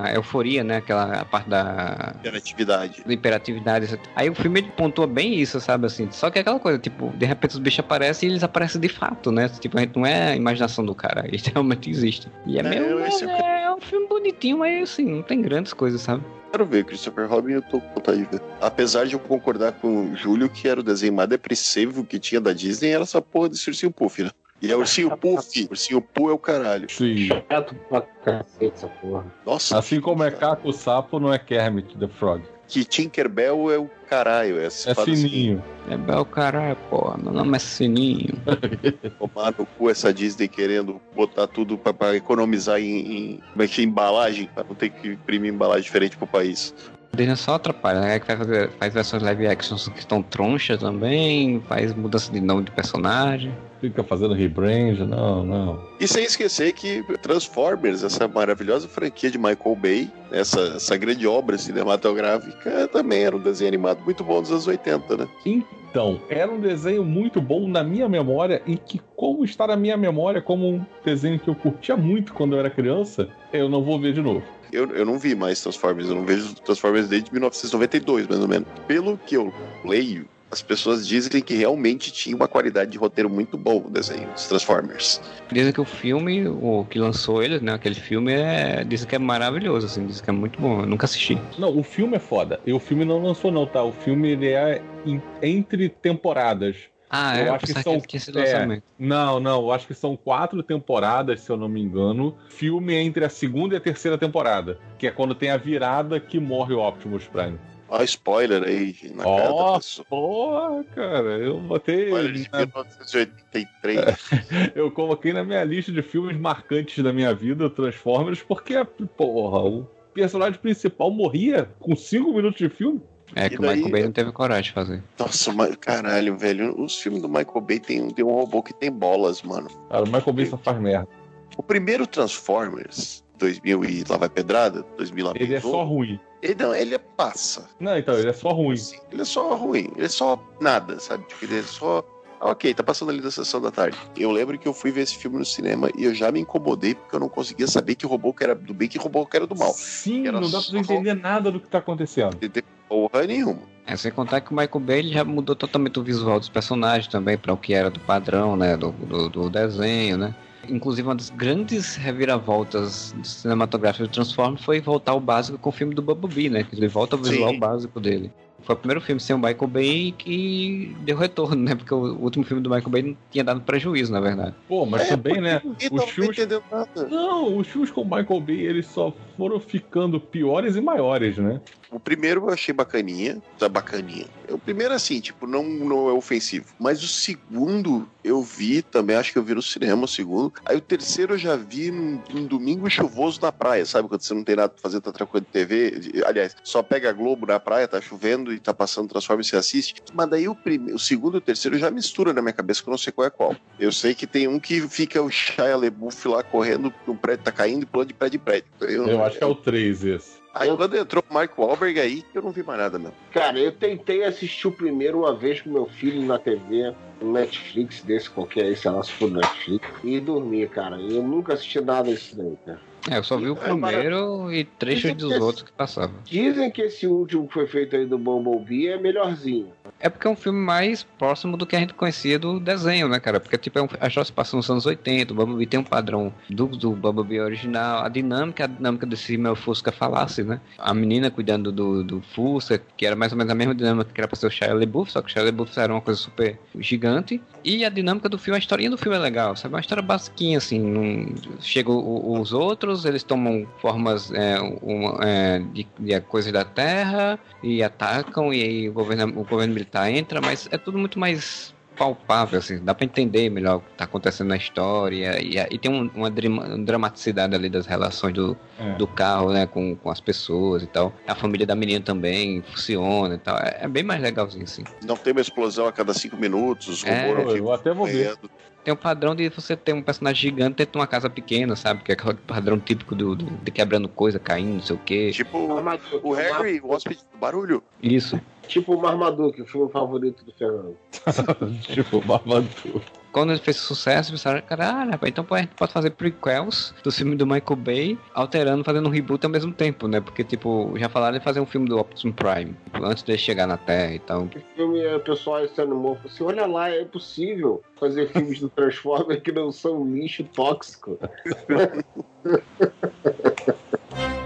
A: é a euforia, né? Aquela parte da
B: Hiperatividade.
A: da hiperatividade. Aí o filme ele pontua bem isso, sabe assim? Só que é aquela coisa, tipo, de repente os bichos aparecem e eles aparecem de fato, né? Tipo, a gente não é a imaginação do cara, eles realmente existem. E é,
B: É,
A: meio.
B: é
A: É, é um filme bonitinho, mas assim, não tem grandes coisas, sabe?
B: Quero ver, Christopher Robin, eu tô com vontade de ver. Apesar de eu concordar com o Júlio que era o desenho mais depressivo que tinha da Disney, era essa porra desse ursinho puff, né? E é ursinho Puff. Ursinho Poo é o caralho.
D: Sim.
C: Chato pra cacete essa porra.
B: Nossa,
D: Assim como é Caco o Sapo, não é Kermit the Frog.
B: Que Tinkerbell é o caralho. É, se
D: É
B: fala assim,
D: fininho.
A: É bel caralho, porra. Meu nome é Sininho.
B: tomar no cu essa Disney querendo botar tudo pra, pra economizar em, em, como é que é, embalagem, pra não ter que imprimir embalagem diferente pro país.
A: Disney só atrapalha, né? Que faz, faz versões live actions que estão tronchas também, faz mudança de nome de personagem.
D: Fica fazendo rebrand, não, não.
B: E sem esquecer que Transformers, essa maravilhosa franquia de Michael Bay, essa, essa grande obra cinematográfica, também era um desenho animado muito bom dos anos 80, né?
D: Então, era um desenho muito bom na minha memória e que, como está na minha memória como um desenho que eu curtia muito quando eu era criança, eu não vou ver de novo.
B: Eu, eu não vi mais Transformers, eu não vejo Transformers desde 1992, mais ou menos. Pelo que eu leio, as pessoas dizem que realmente tinha uma qualidade de roteiro muito bom o desenho dos Transformers.
A: Dizem que o filme, o que lançou ele, né? Aquele filme é. Dizem que é maravilhoso, assim, dizem que é muito bom. Eu nunca assisti.
D: Não, o filme é foda. E o filme não lançou, não, tá? O filme ele é entre temporadas.
A: Ah,
D: Eu
A: é?
D: acho que são-
A: sido
D: é.
A: lançamento.
D: Não, não, eu acho que são quatro temporadas, se eu não me engano. Filme entre a segunda e a terceira temporada. Que é quando tem a virada que morre o Optimus Prime.
B: Ó, spoiler aí na cara da pessoa.
D: porra, cara, eu botei.
B: Spoiler de 1983.
D: Eu coloquei na minha lista de filmes marcantes da minha vida, Transformers, porque, porra, o personagem principal morria com cinco minutos de filme.
A: É
B: E
A: que o
B: daí-
A: Michael Bay não teve coragem de fazer.
B: Nossa, mas, caralho, velho. Os filmes do Michael Bay tem, tem um robô que tem bolas, mano.
D: Cara, o Michael Bay só faz merda.
B: O primeiro Transformers, 2000 e lá vai pedrada, 2000 lá
D: Ele é só ruim.
B: Ele, não, ele é passa.
D: Não, então, ele é só ruim.
B: Assim, ele é só ruim. Ele é só nada, sabe? Tipo, ele é só. Ah, ok, tá passando ali da sessão da tarde. Eu lembro que eu fui ver esse filme no cinema e eu já me incomodei porque eu não conseguia saber que robô que era do bem e que robô que era do mal.
D: Sim,
B: Era
D: não dá pra você entender nada do que tá acontecendo.
B: Porra nenhuma.
A: É, sem contar que o Michael Bay ele já mudou totalmente o visual dos personagens também para o que era do padrão, né? Do, do, do desenho, né? Inclusive, uma das grandes reviravoltas cinematográficas do Transformers foi voltar ao básico com o filme do Bumblebee, né? Que ele volta ao visual
B: Sim.
A: básico dele. Foi o primeiro filme sem o Michael Bay que deu retorno, né? Porque o último filme do Michael Bay não tinha dado prejuízo, na verdade.
D: Pô, mas
B: É,
D: também, né? Os filmes.
B: nada.
D: Não, os filmes com o Michael Bay, eles só foram ficando piores e maiores, né?
B: O primeiro eu achei bacaninha, tá bacaninha. O primeiro, assim, tipo, não, não é ofensivo. Mas o segundo eu vi também, acho que eu vi no cinema o segundo. Aí o terceiro eu já vi num, num domingo chuvoso na praia, sabe? Quando você não tem nada pra fazer, tá tranquilo de TV. Aliás, só pega Globo na praia, tá chovendo e tá passando Transformers e você assiste. Mas daí o, prime... o segundo e o terceiro já mistura na minha cabeça, que eu não sei qual é qual. Eu sei que tem um que fica o Shia LaBeouf lá correndo, no prédio tá caindo e pulando de prédio em prédio.
D: Eu acho que é o 3 esse.
B: Aí quando entrou o Mark Wahlberg aí, eu não vi mais nada, não.
C: Cara, eu tentei assistir o primeiro uma vez com meu filho na TV, no Netflix desse qualquer aí, sei lá, se for Netflix, e dormi, cara. Eu nunca assisti nada disso daí, cara.
A: É, eu só vi o
C: É,
A: primeiro e trechos dos outros que passavam.
C: Dizem que esse último que foi feito aí do Bumblebee é melhorzinho.
A: É porque é um filme mais próximo do que a gente conhecia do desenho, né, cara? Porque, tipo, é um, a história se passa nos anos 80, o Bumblebee tem um padrão do, do Bumblebee original, a dinâmica, a dinâmica desse meu Fusca falasse, né? A menina cuidando do, do Fusca, que era mais ou menos a mesma dinâmica que era pra ser o Shia LaBeouf, só que o Shia LaBeouf era uma coisa super gigante. E a dinâmica do filme, a historinha do filme é legal, sabe? É uma história basiquinha, assim. Não... Chegam os outros, eles tomam formas é, uma, é, de, de coisas da Terra e atacam, e aí o governo, o governo militar entra, mas é tudo muito mais palpável, assim, dá pra entender melhor o que tá acontecendo na história, e, e tem um- uma drama- dramaticidade ali das relações do,
D: É.
A: do carro, né, com, com as pessoas e tal. A família da menina também funciona e tal, é, é bem mais legalzinho, assim.
B: Não tem uma explosão a cada cinco minutos, os
A: É,
D: eu
B: ficam
D: até vou ver.
A: Tem o padrão de você ter um personagem gigante dentro de uma casa pequena, sabe? Que é aquele padrão típico do, do- de quebrando coisa, caindo, não sei o quê.
B: Tipo,
C: Marmaduke,
B: o Harry, o hóspede do barulho.
A: Isso.
C: Tipo o Marmaduke, o filme favorito do Fernando.
D: tipo, Babadu.
A: Quando ele fez sucesso, pensaram, caralho, rapaz, então a gente pode fazer prequels do filme do Michael Bay, alterando, fazendo um reboot ao mesmo tempo, né? Porque, tipo, já falaram de fazer um filme do Optimus Prime, antes de chegar na Terra e tal.
C: O filme, o pessoal se animou, falou assim, olha lá, é possível fazer filmes do Transformers que não são lixo tóxico.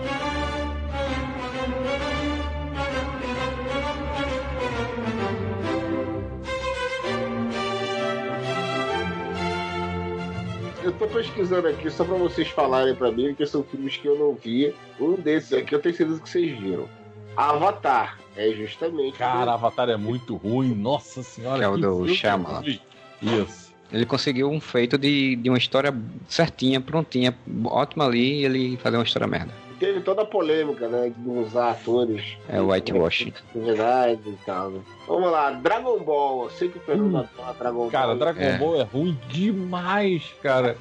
C: pesquisando aqui só pra vocês falarem pra mim, que são filmes que eu não vi. Um desses aqui eu tenho certeza que vocês viram. Avatar. É justamente.
D: Cara, Avatar é muito ruim, nossa senhora.
A: Que é o do Shyamalan.
D: ruim. Isso.
A: Ele conseguiu um feito de, de uma história certinha, prontinha, ótima ali, e ele fazer uma história merda.
C: Teve toda a polêmica, né? De usar atores.
A: É o whitewashing.
C: de Verdade e tal. né? Vamos lá, Dragon Ball. Eu sei que o Fernando adora Dragon
D: Cara,
C: Ball.
D: Dragon
A: É.
D: Ball é ruim demais, cara.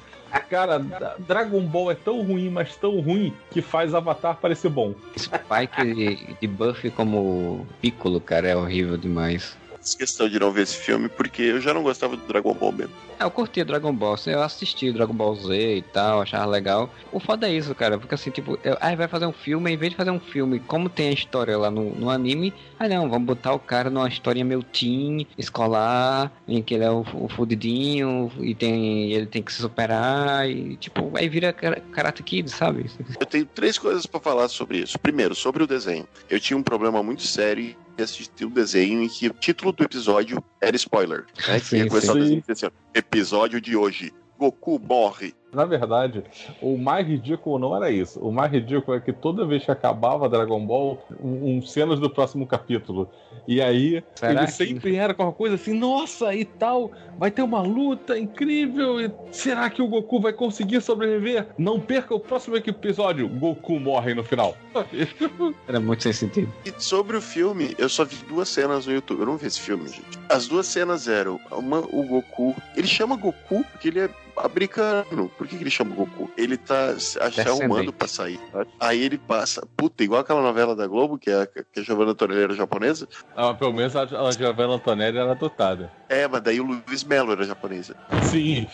D: Cara, Dra- Dragon Ball é tão ruim, mas tão ruim que faz Avatar parecer bom.
A: Spike de, de Buffy como Piccolo, cara, é horrível demais.
B: Fiz questão de não ver esse filme porque eu já não gostava do Dragon Ball mesmo.
A: É, eu curti Dragon Ball, assim, eu assisti o Dragon Ball Z e tal, achava legal. O foda é isso, cara, porque assim, tipo, eu, aí vai fazer um filme, em vez de fazer um filme como tem a história lá no, no anime, aí não, vamos botar o cara numa historinha meio teen, escolar, em que ele é o, o fudidinho e tem, ele tem que se superar e, tipo, aí vira Kara- Karate Kid, sabe?
B: Eu tenho três coisas pra falar sobre isso. Primeiro, sobre o desenho. Eu tinha um problema muito sério assistir o desenho em que o título do episódio era spoiler. Né? Que
A: Sim,
B: ia começar o
D: sim.
B: desenho assim, episódio de hoje. Goku morre.
D: Na verdade, o mais ridículo não era isso. O mais ridículo é que toda vez que acabava Dragon Ball, um, um cenas do próximo capítulo. E aí,
A: Será
D: ele
A: que-
D: sempre era com uma coisa assim, nossa, e tal, vai ter uma luta incrível. E será que o Goku vai conseguir sobreviver? Não perca o próximo episódio. Goku morre no final.
A: Era muito sem sentido.
B: E sobre o filme, eu só vi duas cenas no YouTube. Eu não vi esse filme, gente. As duas cenas eram uma, o Goku. Ele chama Goku porque ele é americano. Por que, que ele chama Goku? Ele tá se arrumando pra sair. Aí ele passa. Puta, igual aquela novela da Globo, que é a, que a Giovanna Antonelli era japonesa.
D: Ah, pelo menos a, a Giovanna Antonelli era adotada.
B: É, mas daí o Luiz Melo era japonesa.
D: Sim.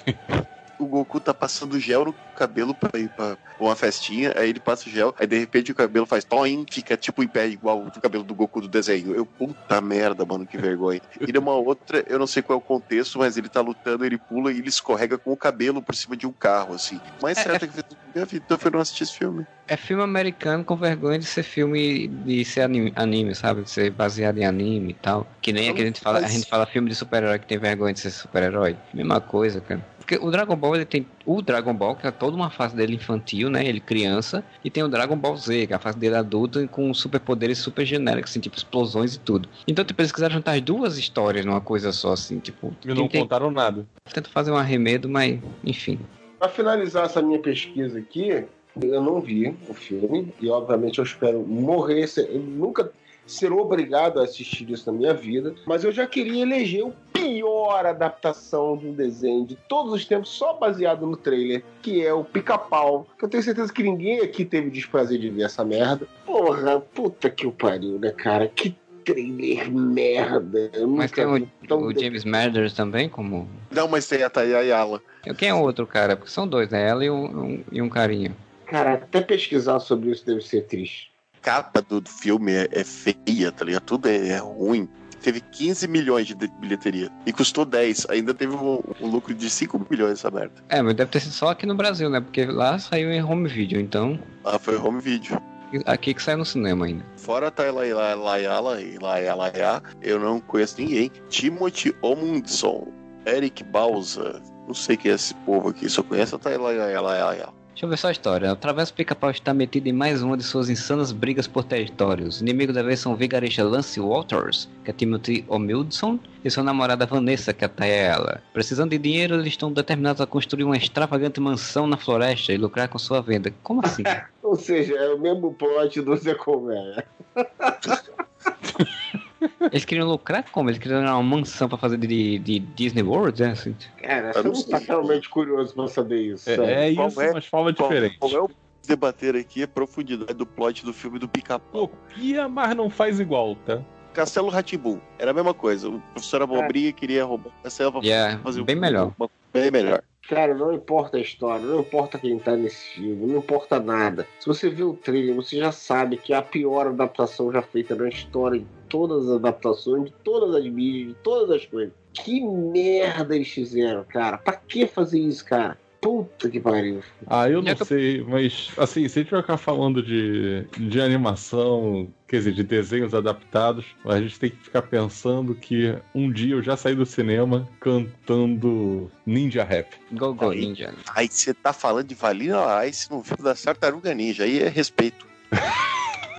B: O Goku tá passando gel no cabelo pra ir pra uma festinha, aí ele passa o gel, aí de repente o cabelo faz toim, fica tipo em pé igual o cabelo do Goku do desenho. Eu, puta merda, mano, que vergonha. E numa outra, eu não sei qual é o contexto, mas ele tá lutando, ele pula e ele escorrega com o cabelo por cima de um carro, assim. Mais
A: É,
B: certo que fez na minha vida, então foi não assistir esse filme.
A: É filme americano com vergonha de ser filme de ser anime, anime, sabe? De ser baseado em anime e tal. Que nem aquele a gente fala, a gente fala filme de super-herói que tem vergonha de ser super-herói. Mesma coisa, cara. Porque o Dragon Ball, ele tem o Dragon Ball, que é toda uma fase dele infantil, né? Ele criança, e tem o Dragon Ball Z, que é a fase dele adulto, com superpoderes super genéricos, assim, tipo explosões e tudo. Então, tipo, eles quiseram juntar as duas histórias numa coisa só, assim, tipo.
D: E não
A: tem-
D: contaram nada.
A: Tenta fazer um arremedo, mas, enfim.
C: Pra finalizar essa minha pesquisa aqui, eu não vi o filme e obviamente eu espero morrer, se- eu nunca ser obrigado a assistir isso na minha vida, mas eu já queria eleger o pior adaptação de um desenho de todos os tempos só baseado no trailer, que é o Pica-Pau, que eu tenho certeza que ninguém aqui teve o desprazer de ver essa merda. Porra, puta que o pariu, né, cara? Que trailer merda. Eu
A: Mas tem
C: tão
A: o James Mathers também, como.
B: Não, mas tem a Ayala.
A: Quem é o outro cara? Porque são dois, né? Ela e um, um- e um carinha.
C: Cara, até pesquisar sobre isso deve ser triste.
B: Capa do do filme é, é feia, tá ligado? Tudo é, é ruim. Teve 15 milhões de bilheteria e custou 10. Ainda teve um, um lucro de 5 milhões essa merda.
A: É, mas deve ter sido só aqui no Brasil, né? Porque lá saiu em home video, então.
B: Ah, foi home video.
A: Aqui que saiu no cinema ainda.
B: Fora a Tayla Layala e Layala, eu não conheço ninguém. Timothy Omundson, Eric Bauza, não sei quem é esse povo aqui, só conheço a Tayla Layala.
A: Deixa eu ver só a história. O Travesso Pica-Pau está metido em mais uma de suas insanas brigas por territórios. Inimigo da vez são o vigarista Lance Walters, que é Timothy O'Mildson, e sua namorada Vanessa, que é a Taela. Precisando de dinheiro, eles estão determinados a construir uma extravagante mansão na floresta e lucrar com sua venda. Como assim?
C: Ou seja, é o mesmo plot do Zé Colmeia.
A: Eles queriam lucrar como? Eles queriam uma mansão pra fazer de, de Disney World, é assim?
C: Cara,
B: Eu não
C: tá realmente curioso pra saber isso.
D: É, é isso,
B: é?
D: mas forma
B: Qual,
D: diferente.
B: qual é o debater aqui a profundidade do plot do filme do Pica-Pau?
D: Copia, mas não faz igual, tá?
B: Castelo Ratibum, era a mesma coisa. O professor Abobrinha queria roubar o castelo pra
A: é
B: fazer um
A: bem melhor.
B: uma- bem melhor.
C: Cara, não importa a história, não importa quem tá nesse filme, não importa nada. Se você vê o trailer, você já sabe que é a pior adaptação já feita na história de todas as adaptações, de todas as mídias, de todas as coisas. Que merda eles fizeram, cara? Pra que fazer isso, cara? Puta que pariu.
D: Ah, eu não sei, mas assim, se a gente vai ficar falando de, de animação, quer dizer, de desenhos adaptados, a gente tem que ficar pensando que um dia eu já saí do cinema cantando Ninja Rap.
A: Go Go
B: Aí.
A: Ninja.
B: Aí você tá falando de Vanilla Ice no filme da Tartaruga Ninja. Aí é respeito.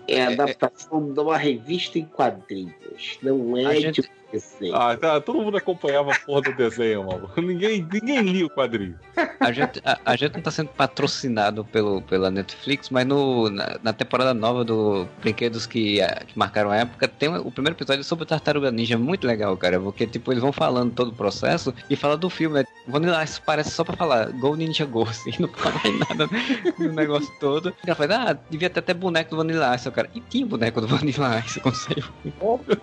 C: É a adaptação de uma revista em quadrinhos. Não é
A: gente-
C: de desenho.
D: Ah, tá, todo mundo acompanhava a porra do desenho, maluco. Ninguém, ninguém lia o quadrinho.
A: A gente, a, a gente não tá sendo patrocinado pelo, pela Netflix, mas no, na, na temporada nova do Brinquedos que, ah, que marcaram a época, tem o primeiro episódio sobre o Tartaruga Ninja, muito legal, cara, porque tipo, eles vão falando todo o processo e fala do filme. né? Vanilla Ice parece só pra falar Go Ninja Go, assim, não fala mais nada do negócio todo. Ela fala, ah, devia ter até boneco do Vanilla Ice, cara. E tinha boneco do Vanilla Ice, como saiu.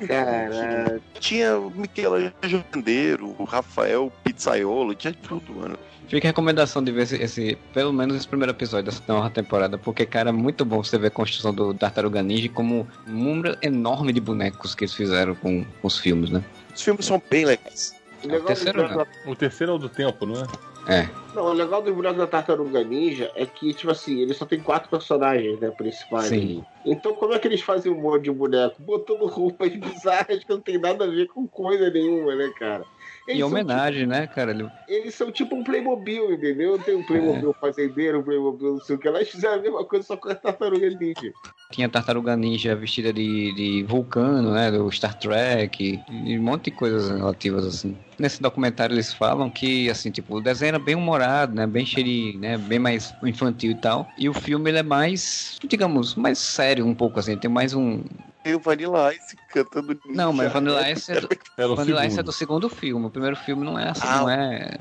C: Caralho.
B: Tinha o Michelangelo Jandeiro, o Rafael Pizzaiolo, tinha tudo, mano.
A: Fica a recomendação de ver esse, esse- pelo menos esse primeiro episódio dessa nova temporada, porque, cara, é muito bom você ver a construção do Tartaruga Ninja como um número enorme de bonecos que eles fizeram com, com os filmes, né?
B: Os filmes são bem legais.
C: O legal,
A: terceiro
C: bonecos
D: O terceiro é o do tempo, não é?
A: É.
C: não, o legal dos bonecos da Tartaruga Ninja é que, tipo assim, ele só tem quatro personagens, né, principais.
A: Sim.
C: Então, como é que eles fazem um monte de boneco? Botando roupas bizarras que não tem nada a ver com coisa nenhuma, né, cara? Eles
A: E homenagem, né, cara? Ele-
C: eles são tipo um Playmobil, entendeu? Tem um Playmobil fazendeiro, um Playmobil não sei o que. Elas fizeram a mesma coisa só com a tartaruga ninja.
A: Tinha Tartaruga Ninja vestida de, de vulcano, né? Do Star Trek, e um monte de coisas relativas assim. Nesse documentário eles falam que, assim, tipo, o desenho era bem humorado, né? Bem de, né? Bem mais infantil e tal. E o filme, ele é mais, digamos, mais sério um pouco, assim. Tem mais um...
B: Tem o Vanilla Ice cantando.
A: Não, mas Vanilla Ice é do, Vanilla Ice é do segundo filme. O primeiro filme não é assim,
B: Ah,
A: não é...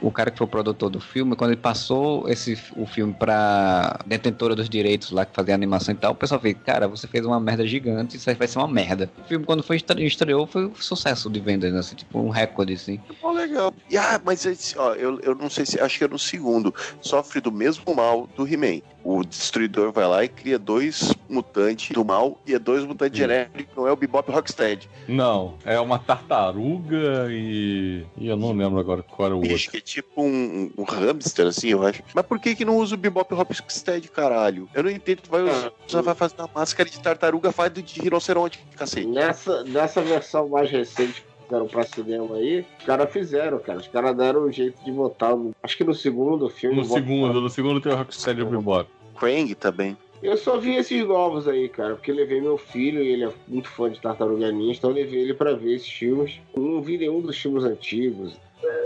A: O cara que foi o produtor do filme, quando ele passou esse, o filme pra detentora dos direitos lá, que fazia animação e tal, o pessoal fez, cara, você fez uma merda gigante, isso aí vai ser uma merda. O filme, quando foi estre- estreou, foi um sucesso de vendas, assim, tipo um recorde, assim.
B: Oh, legal. E, ah, mas esse, ó, eu, eu não sei se. Acho que é no segundo. Sofre do mesmo mal do He-Man. O destruidor vai lá e cria dois mutantes do mal e é dois mutantes
D: Hum.
B: genéricos, não é o Bebop Rocksteady.
D: Não, é uma tartaruga e. E eu não lembro agora qual era o
B: Acho
D: outro.
B: que é tipo um, um hamster, assim, eu acho. Mas por que que não usa o Bebop Rocksteady, caralho? Eu não entendo. Tu vai usar,
C: Ah,
B: vai fazer uma máscara de tartaruga, faz do de rinoceronte, cacete.
C: Nessa, nessa versão mais recente que fizeram pra cinema aí, os caras fizeram, cara. Os caras deram um jeito de botar. no- Acho que no segundo filme.
D: No
C: botaram-
D: segundo, no segundo tem o Rocksteady e o Bebop.
B: Krang também.
C: Eu só vi esses novos aí, cara, porque eu levei meu filho e ele é muito fã de Tartaruga Ninja, então eu levei ele pra ver esses filmes. Eu não vi nenhum dos filmes antigos.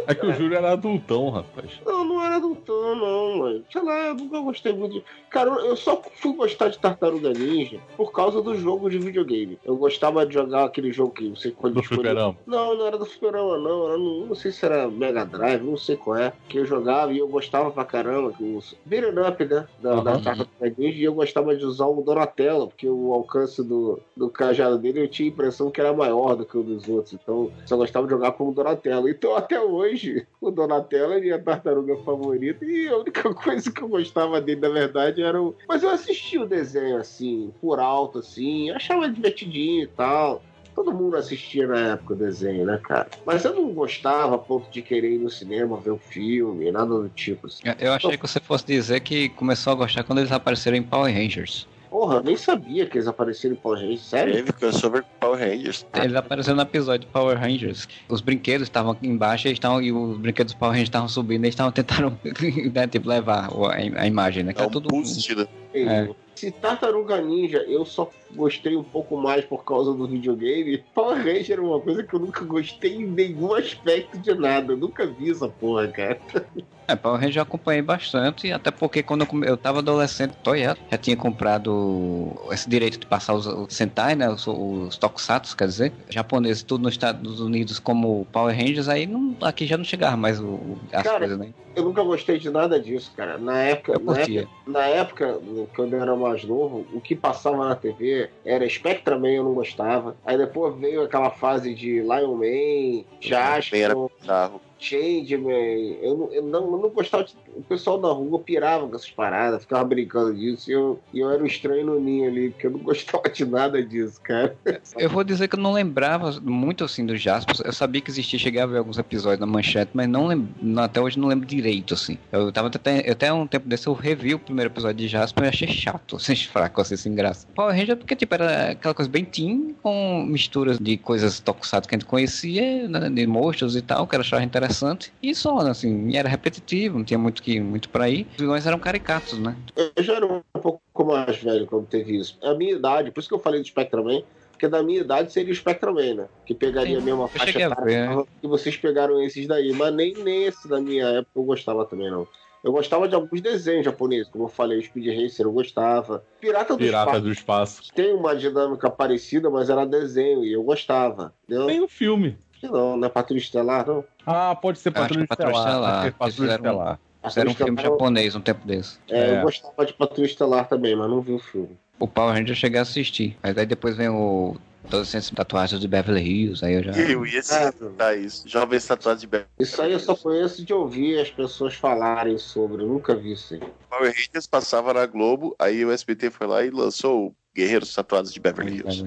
D: É que o Júlio era adultão, rapaz.
C: Não, não era adultão, não, mano. Sei lá, eu nunca gostei muito de. Cara, eu só fui gostar de Tartaruga Ninja por causa do jogo de videogame. Eu gostava de jogar aquele jogo que você quando
D: Do fliperama.
C: Não, não era do Fliperama, não. Era no, não sei se era Mega Drive, não sei qual é. Que eu jogava e eu gostava pra caramba. Que o Beat'em Up, né? Da, da
D: Aham.
C: Tartaruga Ninja. E eu gostava de usar o Donatello, porque o alcance do, do cajado dele eu tinha a impressão que era maior do que o dos outros. Então, só gostava de jogar como Donatello. Então, até hoje, o Donatello é minha tartaruga favorita. E a única coisa que eu gostava dele, na verdade, era o. Mas eu assisti o desenho assim, por alto, assim, achava divertidinho e tal. Todo mundo assistia na época o desenho, né, cara? Mas eu não gostava a ponto de querer ir no cinema ver um filme, nada do tipo. Assim.
A: Eu achei que você fosse dizer que começou a gostar quando eles apareceram em Power Rangers.
C: Porra, eu nem sabia que eles apareceram em Power Rangers, sério?
B: Teve crossover com Power Rangers.
A: Eles apareceram no episódio de Power Rangers. Os brinquedos estavam aqui embaixo eles estavam, e os brinquedos do Power Rangers estavam subindo e eles estavam tentando né, tipo, levar a, a imagem, né? Que
B: É
A: era
B: um
A: tudo.
B: boost, né?
A: É.
C: Se Tartaruga Ninja eu só gostei um pouco mais por causa do videogame, Power Ranger era uma coisa que eu nunca gostei em nenhum aspecto de nada. Eu nunca vi essa porra, cara.
A: É, Power Rangers eu acompanhei bastante, até porque quando eu, eu tava adolescente, Toyota já tinha comprado esse direito de passar os, os Sentai, né, os, os Tokusatsu, quer dizer, japoneses, tudo nos Estados Unidos como Power Rangers, aí não, aqui já não chegava mais o, o- as
C: Cara,
A: coisas, né?
C: Eu nunca gostei de nada disso, cara. Na época, na época, na época, quando eu era mais novo, o que passava na TV era Spectraman, eu não gostava. Aí depois veio aquela fase de Lion Man,
B: Bem era
C: Jasper.
B: bizarro.
C: Changeman. Eu eu não, eu não gostava. De, o pessoal da rua pirava com essas paradas, ficava brincando disso. E eu, eu era um estranho no ninho ali, porque eu não gostava de nada disso, cara.
A: Eu vou dizer que eu não lembrava muito assim do Jaspers. Eu sabia que existia, cheguei a ver alguns episódios na manchete, mas não lembro, até hoje não lembro direito, assim. Eu tava até, até um tempo desse eu revi o primeiro episódio de Jasper e achei chato, assim, fraco, assim, sem graça. Power Ranger porque, tipo, era aquela coisa bem teen, com misturas de coisas tokusatsu que a gente conhecia, né, de monstros e tal, que eu achava interessante. E só, assim, era repetitivo, não tinha muito, que, muito pra ir. Os vilões eram caricatos, né?
C: Eu já era um pouco mais velho quando teve isso. A minha idade, por isso que eu falei do Spectreman, porque da minha idade seria o Spectreman, né? Que pegaria
A: Sim,
C: a mesma faixa etária que vocês pegaram esses daí. Mas nem, nem esse da minha época eu gostava também, não. Eu gostava de alguns desenhos japoneses, como eu falei, o Speed Racer eu gostava. Pirata do
D: Pirata
C: Espaço
D: do Espaço.
C: tem uma dinâmica parecida, mas era desenho e eu gostava. Entendeu?
D: Tem o filme.
C: Não, não é Patrulha Estelar, não.
D: Ah, pode ser
A: acho
D: Patrulha
A: é Patrulha
D: Estelar.
A: Estelar.
D: Pode ser Patrulha Estelar.
A: Fizeram um
C: Patrulha
A: filme
C: Estelar,
A: japonês um tempo desse.
C: É,
D: É.
C: Eu gostava de Patrulha Estelar também, mas não vi o filme.
A: O Power Ranger eu cheguei a assistir. Mas aí depois vem o Adolescentes Tatuagens de Beverly Hills, aí eu já...
B: Eu ia citar isso. Jovens tatuados de Beverly
C: Isso aí eu só conheço de ouvir as pessoas falarem sobre, eu nunca vi isso aí.
B: Power Rangers passava na Globo, aí o SBT foi lá e lançou o Guerreiros Tatuados de Beverly Hills.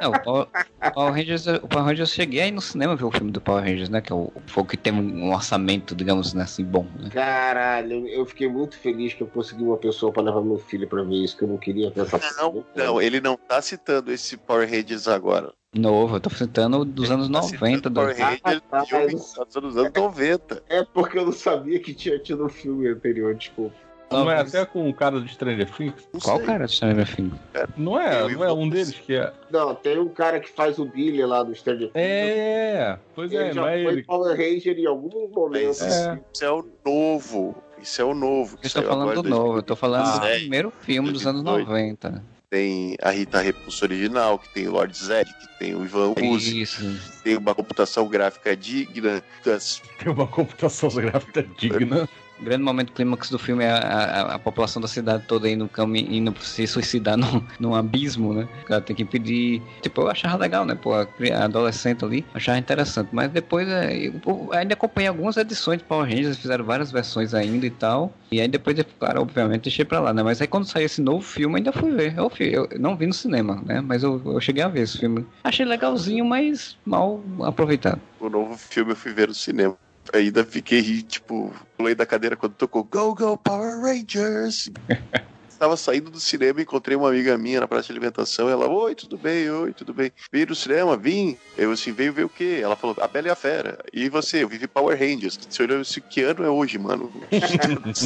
A: Não, o Power, o Power Rangers, o Power Rangers eu cheguei aí no cinema ver o filme do Power Rangers, né? Que é o, foi o que tem um orçamento, digamos né, assim, bom, né?
C: Caralho, eu fiquei muito feliz que eu consegui uma pessoa pra levar meu filho pra ver isso, que eu não queria pensar.
B: Não, não, ele não tá citando esse Power Rangers agora.
A: Novo, eu tô citando dos anos
B: Tá
A: 90.
B: citando
A: Do...
B: Power Rangers
C: Ah,
B: tatuados dos anos 90.
C: É porque eu não sabia que tinha tido um filme anterior, desculpa.
D: Não é até com o cara do Stranger Things?
B: Não
A: Qual
B: sei.
A: cara do Stranger Things?
D: Não é,
B: Eu e
D: não é um deles que é.
C: Não, tem um cara que faz o Billy lá do Stranger Things.
D: É, pois
C: Ele
D: é,
C: já
D: não é
C: foi
D: ele.
C: Power Ranger em algum momento.
B: Mas
D: É.
B: isso é o novo. Isso é o novo. que
A: Eu tô falando do novo, eu tô falando do
B: 2010.
A: primeiro filme dos anos
B: 2018.
A: 90.
B: Tem a Rita Repulso original, que tem o Lord Zed, que tem o Ivan Uzi,
A: Isso.
B: tem uma computação gráfica digna. Das...
D: Tem uma computação gráfica digna.
A: O grande momento clímax do filme é a, a- a população da cidade toda indo, indo se suicidar num, num abismo, né? O cara tem que impedir. Tipo, eu achava legal, né? Pô, a a adolescente ali, achava interessante. Mas depois é, eu, ainda acompanhei algumas edições de Power Rangers, fizeram várias versões ainda e tal. E aí depois, claro, obviamente, deixei pra lá, né? Mas aí quando saiu esse novo filme, ainda fui ver. Eu, eu não vi no cinema, né? Mas eu, eu cheguei a ver esse filme. Achei legalzinho, mas mal aproveitado.
B: O novo filme eu fui ver no cinema. Ainda fiquei, tipo, pulei da cadeira quando tocou Go Go Power Rangers. Estava saindo do cinema e encontrei uma amiga minha na praça de alimentação. Ela, oi, tudo bem? Oi, tudo bem? Veio no cinema? Vim. Eu assim, veio ver o quê? Ela falou, A Bela e a Fera. E você? Eu vivi Power Rangers. Você olhou assim, que ano é hoje, mano?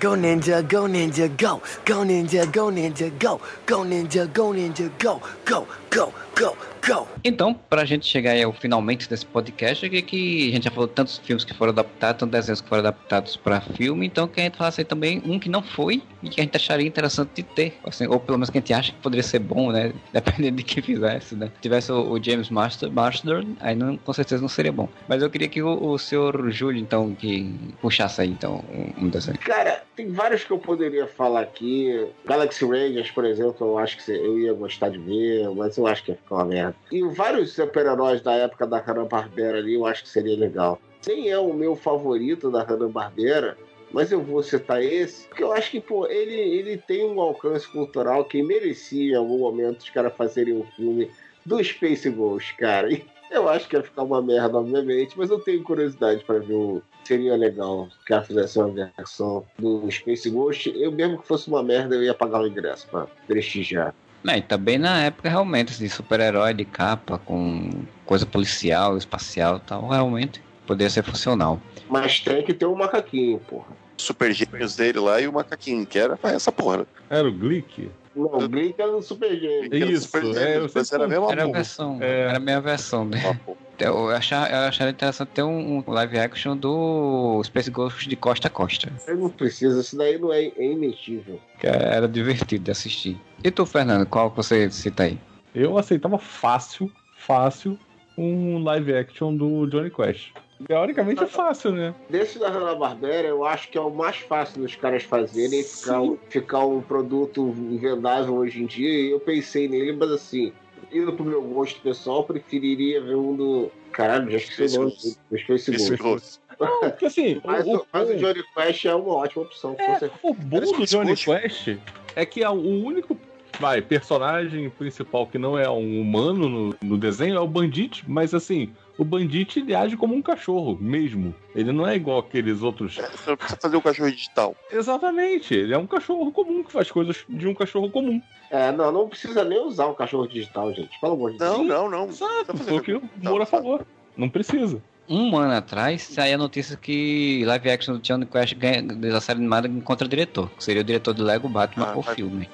E: Go ninja, go ninja, go. Go ninja, go ninja, go. Go ninja, go ninja, go. Go, go, go, go.
A: Então, pra gente chegar aí ao finalmente desse podcast, é que, que a gente já falou de tantos filmes que foram adaptados, tantos desenhos que foram adaptados pra filme, então que a gente falasse aí também um que não foi e que a gente acharia interessante de ter, assim, ou pelo menos que a gente acha que poderia ser bom, né? Dependendo de quem fizesse, né? Se tivesse o, o James Master, Marsden, aí não, com certeza não seria bom. Mas eu queria que o, o senhor Júlio, então, que puxasse aí, então, um, um desenho.
C: Cara, tem vários que eu poderia falar aqui. Galaxy Rangers, por exemplo, eu acho que eu ia gostar de ver, mas eu acho que ia ficar uma merda. E vários super-heróis da época da Hanna-Barbera ali, eu acho que seria legal. Nem é o meu favorito da Hanna-Barbera, mas eu vou citar esse, porque eu acho que, pô, ele, ele tem um alcance cultural que merecia em algum momento os caras fazerem um filme do Space Ghost, cara. E eu acho que ia ficar uma merda, obviamente, mas eu tenho curiosidade pra ver o. Seria legal que ela fizesse uma versão do Space Ghost. Eu mesmo que fosse uma merda, eu ia pagar o ingresso pra prestigiar.
A: É, e também na época, realmente, de super-herói de capa, com coisa policial, espacial e tal, realmente poderia ser funcional.
C: Mas tem que ter um macaquinho, porra.
B: Super gêmeos dele lá e o macaquinho, que era essa porra.
D: Era o Glick?
C: Não, o Blink era no Super
B: era
D: Isso,
B: Super
D: é,
B: mas era a mesma
A: Era a versão,
D: É.
A: era a minha versão.
B: Uma porra.
A: Eu achava, eu acharia interessante ter um, um live action do Space Ghost de costa a costa.
C: Eu não precisa, isso daí não é, é imetível.
A: Era divertido de assistir. E tu, Fernando, qual que você cita aí?
D: Eu aceitava fácil, fácil, um live action do Johnny Quest. Teoricamente é fácil, né?
C: Desse da Hanna-Barbera, eu acho que é o mais fácil dos caras fazerem ficar, um- ficar um produto vendável hoje em dia. E eu pensei nele, mas assim, indo pro meu gosto pessoal, preferiria ver um do. Caralho, já esqueci o nome.
B: Space
C: Ghost.
D: Não, porque assim,
C: Mas,
D: o,
C: o, mas o Johnny Quest é uma ótima opção.
D: É, o bom do Johnny Quest é que é o único vai, personagem principal que não é um humano no, no desenho é o Bandit, mas assim, o Bandit ele age como um cachorro mesmo. Ele não é igual aqueles outros.
B: Você não precisa fazer um cachorro digital.
D: Exatamente, ele é um cachorro comum que faz coisas de um cachorro comum.
C: É, não, não precisa nem usar o cachorro digital, gente. Pelo amor de Deus.
B: Não, não, não.
D: Exato, foi o que o Moura falou. Não precisa.
A: Um ano atrás saiu a notícia que live action do Johnny Quest ganha, da série animada encontra diretor, que seria o diretor do Lego Batman
B: Ah,
A: o
B: mas-
A: filme.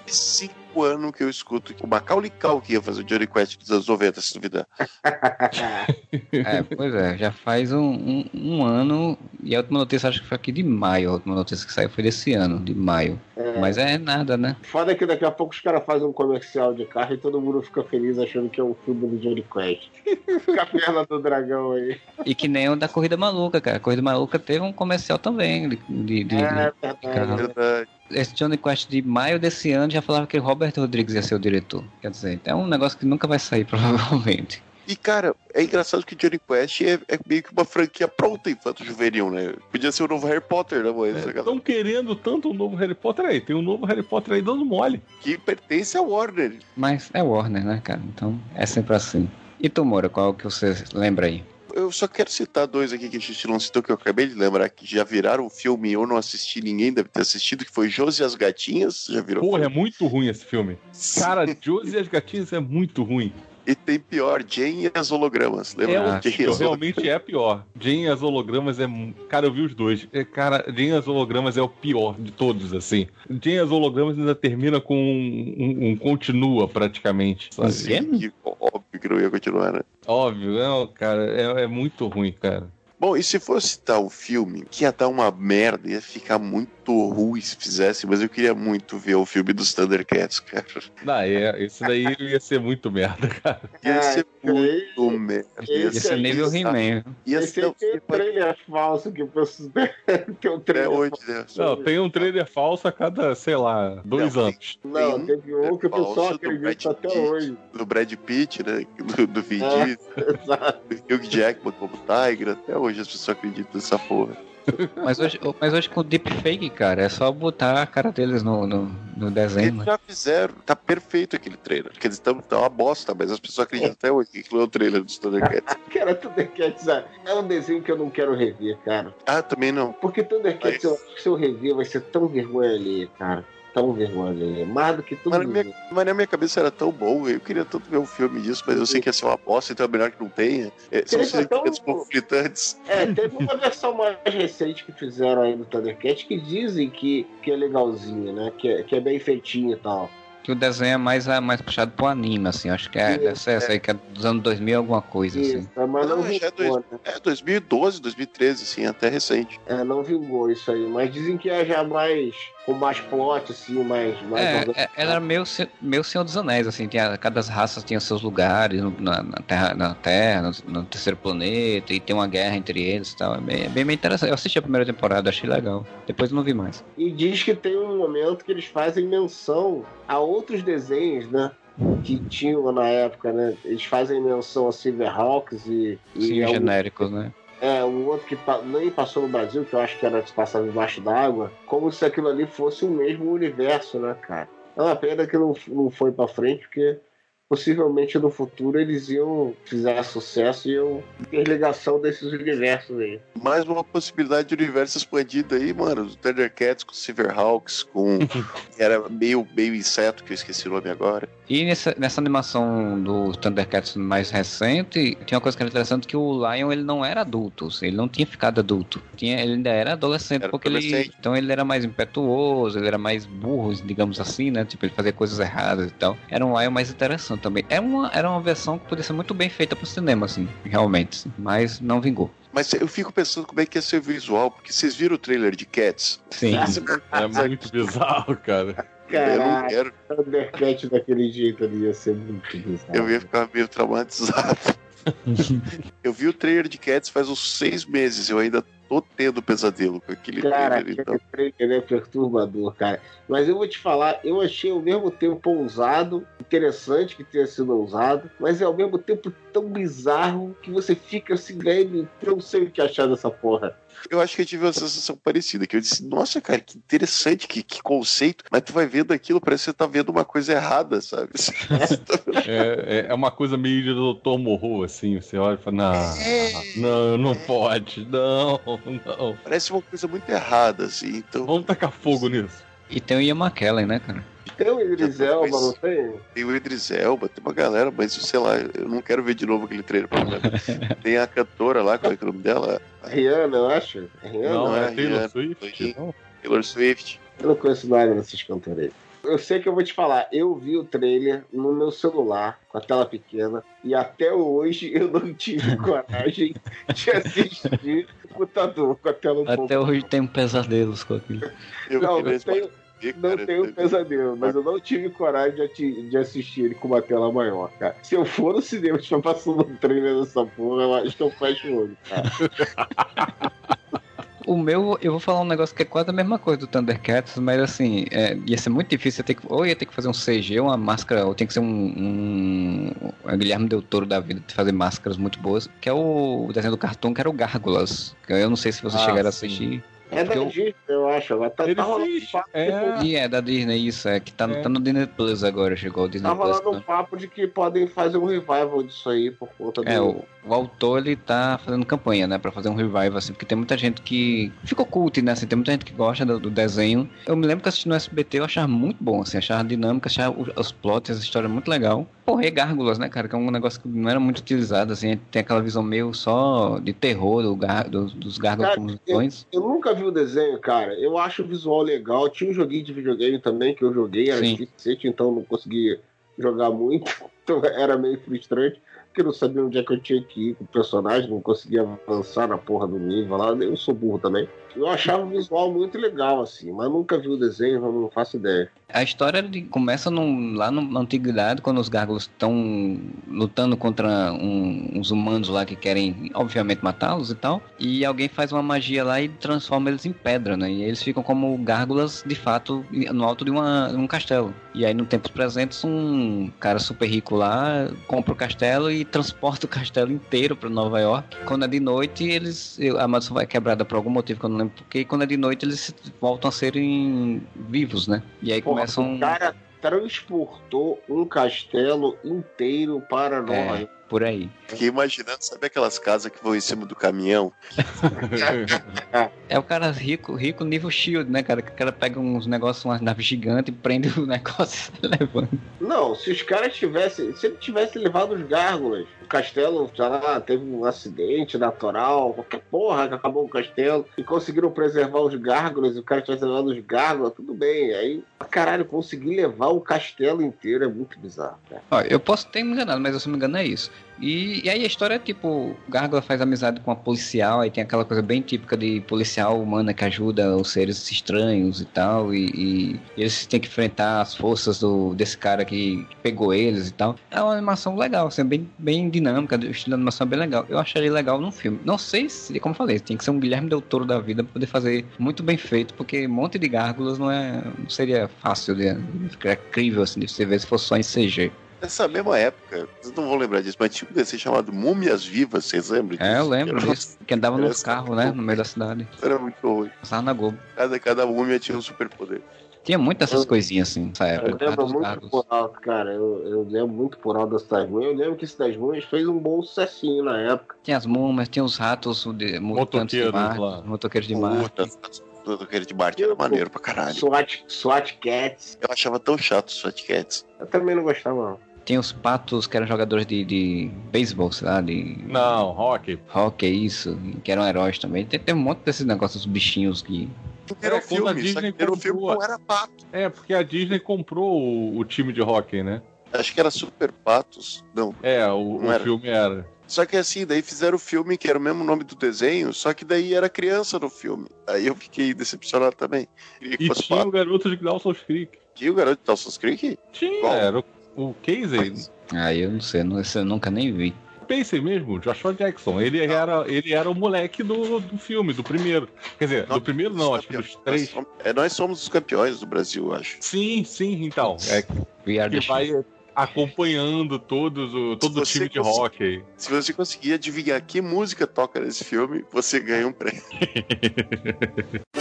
B: Cinco anos que eu escuto que o Macaulay Culkin ia fazer o Johnny Quest dos anos 90, se duvidar.
A: É, pois é, já faz um, um, um ano, e a última notícia acho que foi aqui de maio, a última notícia que saiu foi desse ano, de maio.
C: É.
A: Mas é nada, né?
C: Foda que daqui a pouco os caras fazem um comercial de carro e todo mundo fica feliz achando que é um filme do Johnny Quest. Fica a perna do dragão aí.
A: E que nem o da Corrida Maluca, cara. A Corrida Maluca teve um comercial também de, de, de-
C: É
A: de-.
C: Verdade.
A: Esse Johnny Quest de maio desse ano já falava que o Robert Rodrigues ia ser o diretor. Quer dizer, é um negócio que nunca vai sair, provavelmente.
B: E, cara, é engraçado que o Johnny Quest é, é meio que uma franquia pronta infanto juvenil, né? Podia ser o novo Harry Potter, né, mãe?
D: Estão querendo tanto um novo Harry Potter aí. Tem um novo Harry Potter aí dando mole.
B: Que pertence ao Warner.
A: Mas é Warner, né, cara? Então é sempre assim. E tu, Moura, qual que você lembra aí?
B: Eu só quero citar dois aqui que a gente não citou, que eu acabei de lembrar, que já viraram filme eu não assisti, ninguém deve ter assistido, que foi Josi e as Gatinhas, já virou
D: Porra, é
B: filme.
D: muito ruim esse filme. Cara, Josie e as Gatinhas é muito ruim.
B: E tem pior, Jane e as Hologramas,
D: É
B: lembra?
D: o
B: Jane e
D: pior,
B: as Hologramas.
D: realmente é pior. Jane e as hologramas é. Cara, eu vi os dois. É, cara, Jane e as hologramas é o pior de todos, assim. Jane e as hologramas ainda termina com um, um- um continua, praticamente. Sabe?
A: Sim.
B: Que óbvio que não ia continuar, né?
D: Óbvio, não, cara, é, é muito ruim, cara.
B: Bom, e se fosse o filme, que ia dar uma merda, ia ficar muito ruim se fizesse, mas eu queria muito ver o filme dos Thundercats, cara.
D: Ah, é, esse daí ia ser muito merda, cara.
B: Ia
C: Ah,
B: ser
C: esse
B: muito merda.
C: esse
B: Ia
A: Ia
B: ser
A: ser nível. He-Man.
B: Ia
C: Esse
B: ser
C: tem trailer falso que o pessoal tem um trailer
B: hoje, né?
D: Não, tem um trailer falso a cada, sei lá, dois
B: Não,
D: anos.
C: Não,
B: Tem
C: teve um que o pessoal acredita até
B: Pitt.
C: hoje.
B: Do Brad Pitt, né? Do, do Vin
C: É.
B: Diesel,
C: Exato.
B: do Hugh Jackman como Tiger. Até hoje as pessoas acreditam nessa porra.
A: Mas hoje, mas hoje com deepfake, cara, é só botar a cara deles no, no, no desenho.
B: Eles
A: né?
B: já fizeram, tá perfeito aquele trailer. Quer dizer, tá, tá uma bosta, mas as pessoas acreditam até hoje que aquilo é o trailer dos Thundercats.
C: Cara, Thundercats é é um desenho que eu não quero rever, cara.
B: ah, também não.
C: Porque Thundercats, eu acho que se eu rever, vai ser tão vergonha alheia, cara. Tão vergonha alheia. Mais do que tudo
B: Mas na, minha,
C: isso.
B: mas na minha cabeça era tão bom, eu queria tanto ver um filme disso, mas eu sei que ia ser uma bosta, então é melhor que não tenha. É, são
C: um-
B: sentimentos conflitantes.
C: É, teve uma versão mais recente que fizeram aí do Thundercats que dizem que, que é legalzinho, né? Que é, que é bem feitinho e tal.
A: Que o desenho é mais, é mais puxado pro anime, assim. Acho que é,
C: Isso,
A: essa aí, que é dos anos 2000, alguma coisa, assim.
C: Isso, mas não,
B: Não, já é
C: vingou, né?
B: É 2012, 2013, assim, até recente.
C: É, não vingou isso aí. Mas dizem que é já mais. Com mais plot, assim, mais. mais
A: É,
C: organ-
A: é, ela era meio, meio Senhor dos Anéis, assim, tinha, cada raça tinha seus lugares na, na Terra, na terra no, no terceiro planeta, e tem uma guerra entre eles e tal. É bem, é bem, bem interessante. Eu assisti a primeira temporada, achei legal. Depois não vi mais.
C: E diz que tem um momento que eles fazem menção a outros desenhos, né? Que tinham na época, né? Eles fazem menção a Silverhawks e. e
A: Sim,
C: um-
A: genéricos, né?
C: É, um outro que nem passou no Brasil, que eu acho que era que se passava embaixo d'água, como se aquilo ali fosse o mesmo universo, né, cara? É uma pena que não, não foi pra frente, porque possivelmente no futuro eles iam, fizer sucesso, e iam ter ligação desses universos aí.
B: Mais uma possibilidade de universo expandido aí, mano. Do Thundercats com Silverhawks, com. Era meio, meio inseto, que eu esqueci o nome agora.
A: E nessa, nessa animação do Thundercats mais recente, tinha uma coisa que era interessante que o Lion ele não era adulto, assim, ele não tinha ficado adulto. Tinha, ele ainda era adolescente,
B: Era
A: porque ele.
B: adolescente.
A: Então ele era mais impetuoso, ele era mais burro, digamos assim, né? Tipo, ele fazia coisas erradas e tal. Era um Lion mais interessante também. Era uma, era uma versão que podia ser muito bem feita pro cinema, assim, realmente. assim, mas não vingou.
B: Mas eu fico pensando como é que ia ser o visual, porque vocês viram o trailer de Cats?
A: Sim.
D: É muito bizarro, cara.
B: Eu não
C: Caraca,
B: quero,
C: daquele jeito ali ia ser muito bizarro.
B: eu ia ficar meio traumatizado. eu vi o trailer de Cats faz uns seis meses, eu ainda tô tendo pesadelo com aquele
C: Cara,
B: trailer,
C: aquele
B: então.
C: trailer é perturbador, cara. Mas eu vou te falar, eu achei ao mesmo tempo ousado, interessante que tenha sido ousado, mas é ao mesmo tempo tão bizarro que você fica assim, velho, eu não sei o que achar dessa porra.
B: Eu acho que eu tive uma sensação parecida, que eu disse, nossa, cara, que interessante, que, que conceito. Mas tu vai vendo aquilo, parece que você tá vendo uma coisa errada, sabe?
D: É, é- é uma coisa meio de Dr. Morro, assim. Você olha e fala, não, não, não pode, não, não.
B: Parece uma coisa muito errada, assim. Então,
D: Vamos tacar fogo nisso.
A: E tem o Ian McKellen, né, cara?
C: Tem o Idris Elba, não tem?
B: tem o Idris Elba, tem uma galera, mas sei lá, eu não quero ver de novo aquele trailer. Tem a cantora lá, qual é, que é o nome dela?
C: Rihanna, eu acho. Rihanna?
D: Não,
B: não
D: é
B: é
D: Taylor
B: Rihanna,
D: Swift.
B: Taylor Swift.
C: Eu não conheço nada desses cantores aí. Eu sei que eu vou te falar, eu vi o trailer no meu celular, com a tela pequena, e até hoje eu não tive coragem de assistir no computador com a tela um pouco.
A: Até hoje tenho pesadelos com aquilo.
B: Eu
C: Não, não tenho, não
B: cara,
C: tenho pesadelo, mas eu não tive coragem de, ati- de assistir ele com uma tela maior, cara. Se eu for no cinema e estiver passando um trailer dessa porra, eu acho que eu fecho o olho, cara.
A: O meu, eu vou falar um negócio que é quase a mesma coisa do Thundercats, mas assim, é, ia ser muito difícil. Ter que, ou ia ter que fazer um CG, uma máscara, ou tem que ser um. um a Guilherme Del Toro da vida de fazer máscaras muito boas. Que é o, desenho do cartoon, que era o Gárgulas. Eu não sei se vocês
D: Ah,
A: chegaram a assistir.
C: É da
A: Eu-
C: Disney, eu acho. Agora tá,
D: Ele
C: tá rolando um papo
D: é.
A: E é da Disney, isso, é que tá,
D: É.
A: tá no Disney Plus agora, chegou o Disney
C: Tá
A: Plus.
C: rolando um papo de que podem fazer um revival disso aí por conta do.
A: É, o, o autor ele tá fazendo campanha, né, pra fazer um revival, assim, porque tem muita gente que ficou cult, né, assim, tem muita gente que gosta do, do desenho. Eu me lembro que assistindo no SBT eu achava muito bom, assim, achava dinâmica, achava o- os plots, a história muito legal. Porra, e Gárgulas, né, cara, que é um negócio que não era muito utilizado, assim, tem aquela visão meio só de terror do gar, do- dos Gárgulas
C: Cara,
A: como vilões.
C: Eu nunca vi o desenho, cara. Eu acho o visual legal. Tinha um joguinho de videogame também que eu joguei, era
A: Sim.
C: difícil, então não consegui jogar muito. Então era meio frustrante, porque não sabia onde é que eu tinha que ir com o personagem, não conseguia avançar na porra do nível lá. Eu sou burro também. Eu achava o visual muito legal, assim, mas nunca vi o desenho, não faço ideia.
A: A história começa lá no- na antiguidade, quando os gárgulas estão lutando contra um- uns humanos lá que querem, obviamente, matá-los e tal. E alguém faz uma magia lá e transforma eles em pedra, né? E eles ficam como gárgulas, de fato, no alto de, uma- um castelo. E aí, no tempos presentes, um cara super rico lá compra o castelo e transporta o castelo inteiro para Nova York. Quando é de noite, eles a maldição vai quebrada por algum motivo que eu não lembro porque. E quando é de noite, eles voltam a serem vivos, né? E aí
C: Porra,
A: começam.
C: O cara transportou um castelo inteiro para Nova
A: É,
C: York.
A: por aí.
B: Fiquei imaginando, sabe aquelas casas que vão em cima do caminhão?
A: É o cara rico, rico nível shield, né, cara? Que o cara pega uns negócios, umas naves gigantes e prende o negócio e levando.
C: Não, se os caras tivessem. Se ele tivesse levado os gárgulas, o castelo, sei lá, teve um acidente natural, qualquer porra que acabou o castelo, e conseguiram preservar os gárgulas, e o cara tivesse levado os gárgulas, tudo bem. Aí, caralho, conseguir levar o castelo inteiro é muito bizarro, cara.
A: Eu posso ter me enganado, mas se não me engano é isso. E, e aí a história é tipo, Gárgula faz amizade com a policial, aí tem aquela coisa bem típica de policial humana que ajuda os seres estranhos e tal, e, e- eles têm que enfrentar as forças do, desse cara que pegou eles e tal. É uma animação legal, assim, bem, bem dinâmica, o estilo de animação é bem legal. Eu acharia legal num filme. Não sei se, como eu falei, tem que ser um Guilherme Del Toro da vida pra poder fazer muito bem feito, porque um monte de gárgulas não, é, não seria fácil de, ficar crível assim, de você ver se fosse só em CG.
B: Nessa mesma época, vocês não vão lembrar disso, mas tinha um desenho chamado Múmias Vivas, vocês lembram disso?
A: É, eu lembro
B: era-
A: disso. Que andava nos
B: Parece
A: carros, né? No meio da cidade.
B: Era muito ruim.
A: Passava na Globo.
B: Cada, cada múmia tinha um superpoder.
A: Tinha muitas essas coisinhas assim nessa
C: Eu
A: época.
C: lembro
A: dos
C: muito por alto, cara. Eu, eu lembro muito por alto das Tasmanhas. Eu lembro que esse Tasmanhas fez um bom sucessinho na época.
A: Tinha as mumas, tinha os ratos o de, mutantes de
D: Motoqueiros
A: Marte,
D: lá.
A: motoqueiros de.
B: Puta, aquele de Marte era maneiro pra caralho.
C: SWAT, SWAT Cats.
B: Eu achava tão chato os Fat Cats.
C: Eu também não gostava, não.
A: Tinha os patos que eram jogadores de, de beisebol, sei lá, de
D: Não, rock.
A: hockey, isso, que eram heróis também. Tem, tem um monte desses negócios, bichinhos que.
B: Era
D: É, a
B: filme, só
D: Disney
B: que era um filme
D: comprou-
B: não era pato.
D: É, porque a Disney comprou o, o time de hockey, né?
B: Acho que era Super Patos. Não.
D: É, o,
B: Não
D: o
B: era.
D: filme era.
B: Só que assim, daí fizeram o filme que era o mesmo nome do desenho, só que daí era criança no filme. Aí eu fiquei decepcionado também.
D: E tinha
B: pato.
D: o garoto de Dawson's Creek.
B: Tinha o garoto de Dawson's Creek?
D: Tinha,
B: Qual?
D: era o, o Casey.
A: Ah, eu não sei, não, esse eu nunca nem vi.
D: Pacey mesmo, Joshua Jackson. Ele era, ele era o moleque do, do filme, do primeiro. Quer dizer, do primeiro não, acho que dos três.
B: Nós somos, é, nós somos os campeões do Brasil, acho.
D: Sim, sim, então. É que vai acompanhando todos o, todo o time de rock aí.
B: Se você conseguir adivinhar que música toca nesse filme, você ganha um prêmio.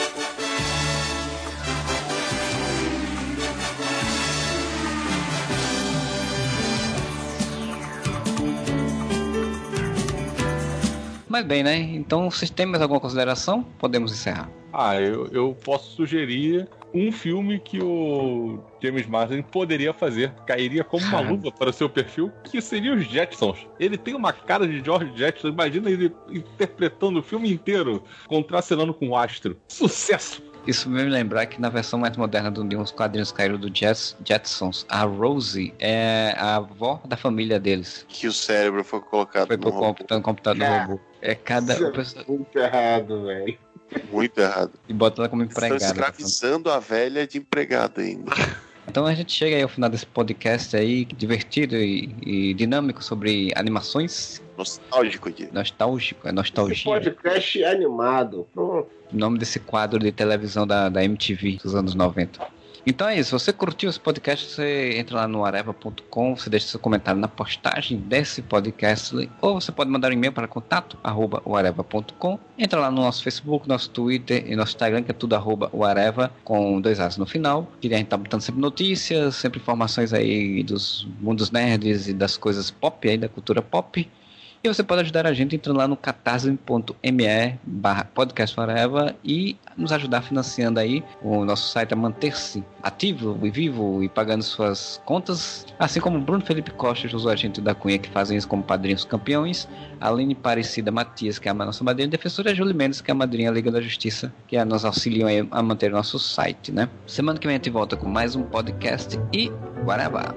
A: Mas bem, né? Então, vocês têm mais alguma consideração? Podemos encerrar.
D: Ah, eu, eu posso sugerir um filme que o James Marsden poderia fazer, cairia como uma luva para o seu perfil, que seria os Jetsons. Ele tem uma cara de George Jetson, imagina ele interpretando o filme inteiro, contracenando com o astro. Sucesso!
A: Isso me lembrar que na versão mais moderna do de uns quadrinhos caíram do Jets, Jetsons, a Rosie é a avó da família deles.
B: Que o cérebro foi colocado
A: foi no computador, computador
C: É.
A: robô. É cada.
C: Isso é
A: o pessoal-
C: Muito errado, velho.
B: Muito errado.
A: E bota ela como
B: Estão
A: empregada.
B: escravizando a velha de empregada ainda.
A: Então a gente chega aí ao final desse podcast aí, divertido e, e dinâmico sobre animações.
B: Nostálgico de.
A: Nostálgico, é
C: Esse
A: nostalgia.
C: podcast animado. Pronto.
A: O nome desse quadro de televisão da, da MTV dos anos 90. Então é isso, você curtiu esse podcast, você entra lá no areva.com, você deixa seu comentário na postagem desse podcast, ou você pode mandar um e-mail para contato areva.com. Entra lá no nosso Facebook, nosso Twitter e nosso Instagram, que é tudo arroba areva, com dois as no final. Que a gente tá botando sempre notícias, sempre informações aí dos mundos nerds e das coisas pop aí, da cultura pop. E você pode ajudar a gente entrando lá no catarse.me barra e nos ajudar financiando aí o nosso site a manter-se ativo e vivo e pagando suas contas, assim como Bruno Felipe Costa Josué Gente da Cunha que fazem isso como padrinhos campeões, Aline Parecida Matias, que é a nossa madrinha defensora, e Mendes, que é a madrinha Liga da Justiça, que é, nos auxiliam a manter nosso site, né? Semana que vem a gente volta com mais um podcast e Guarabá.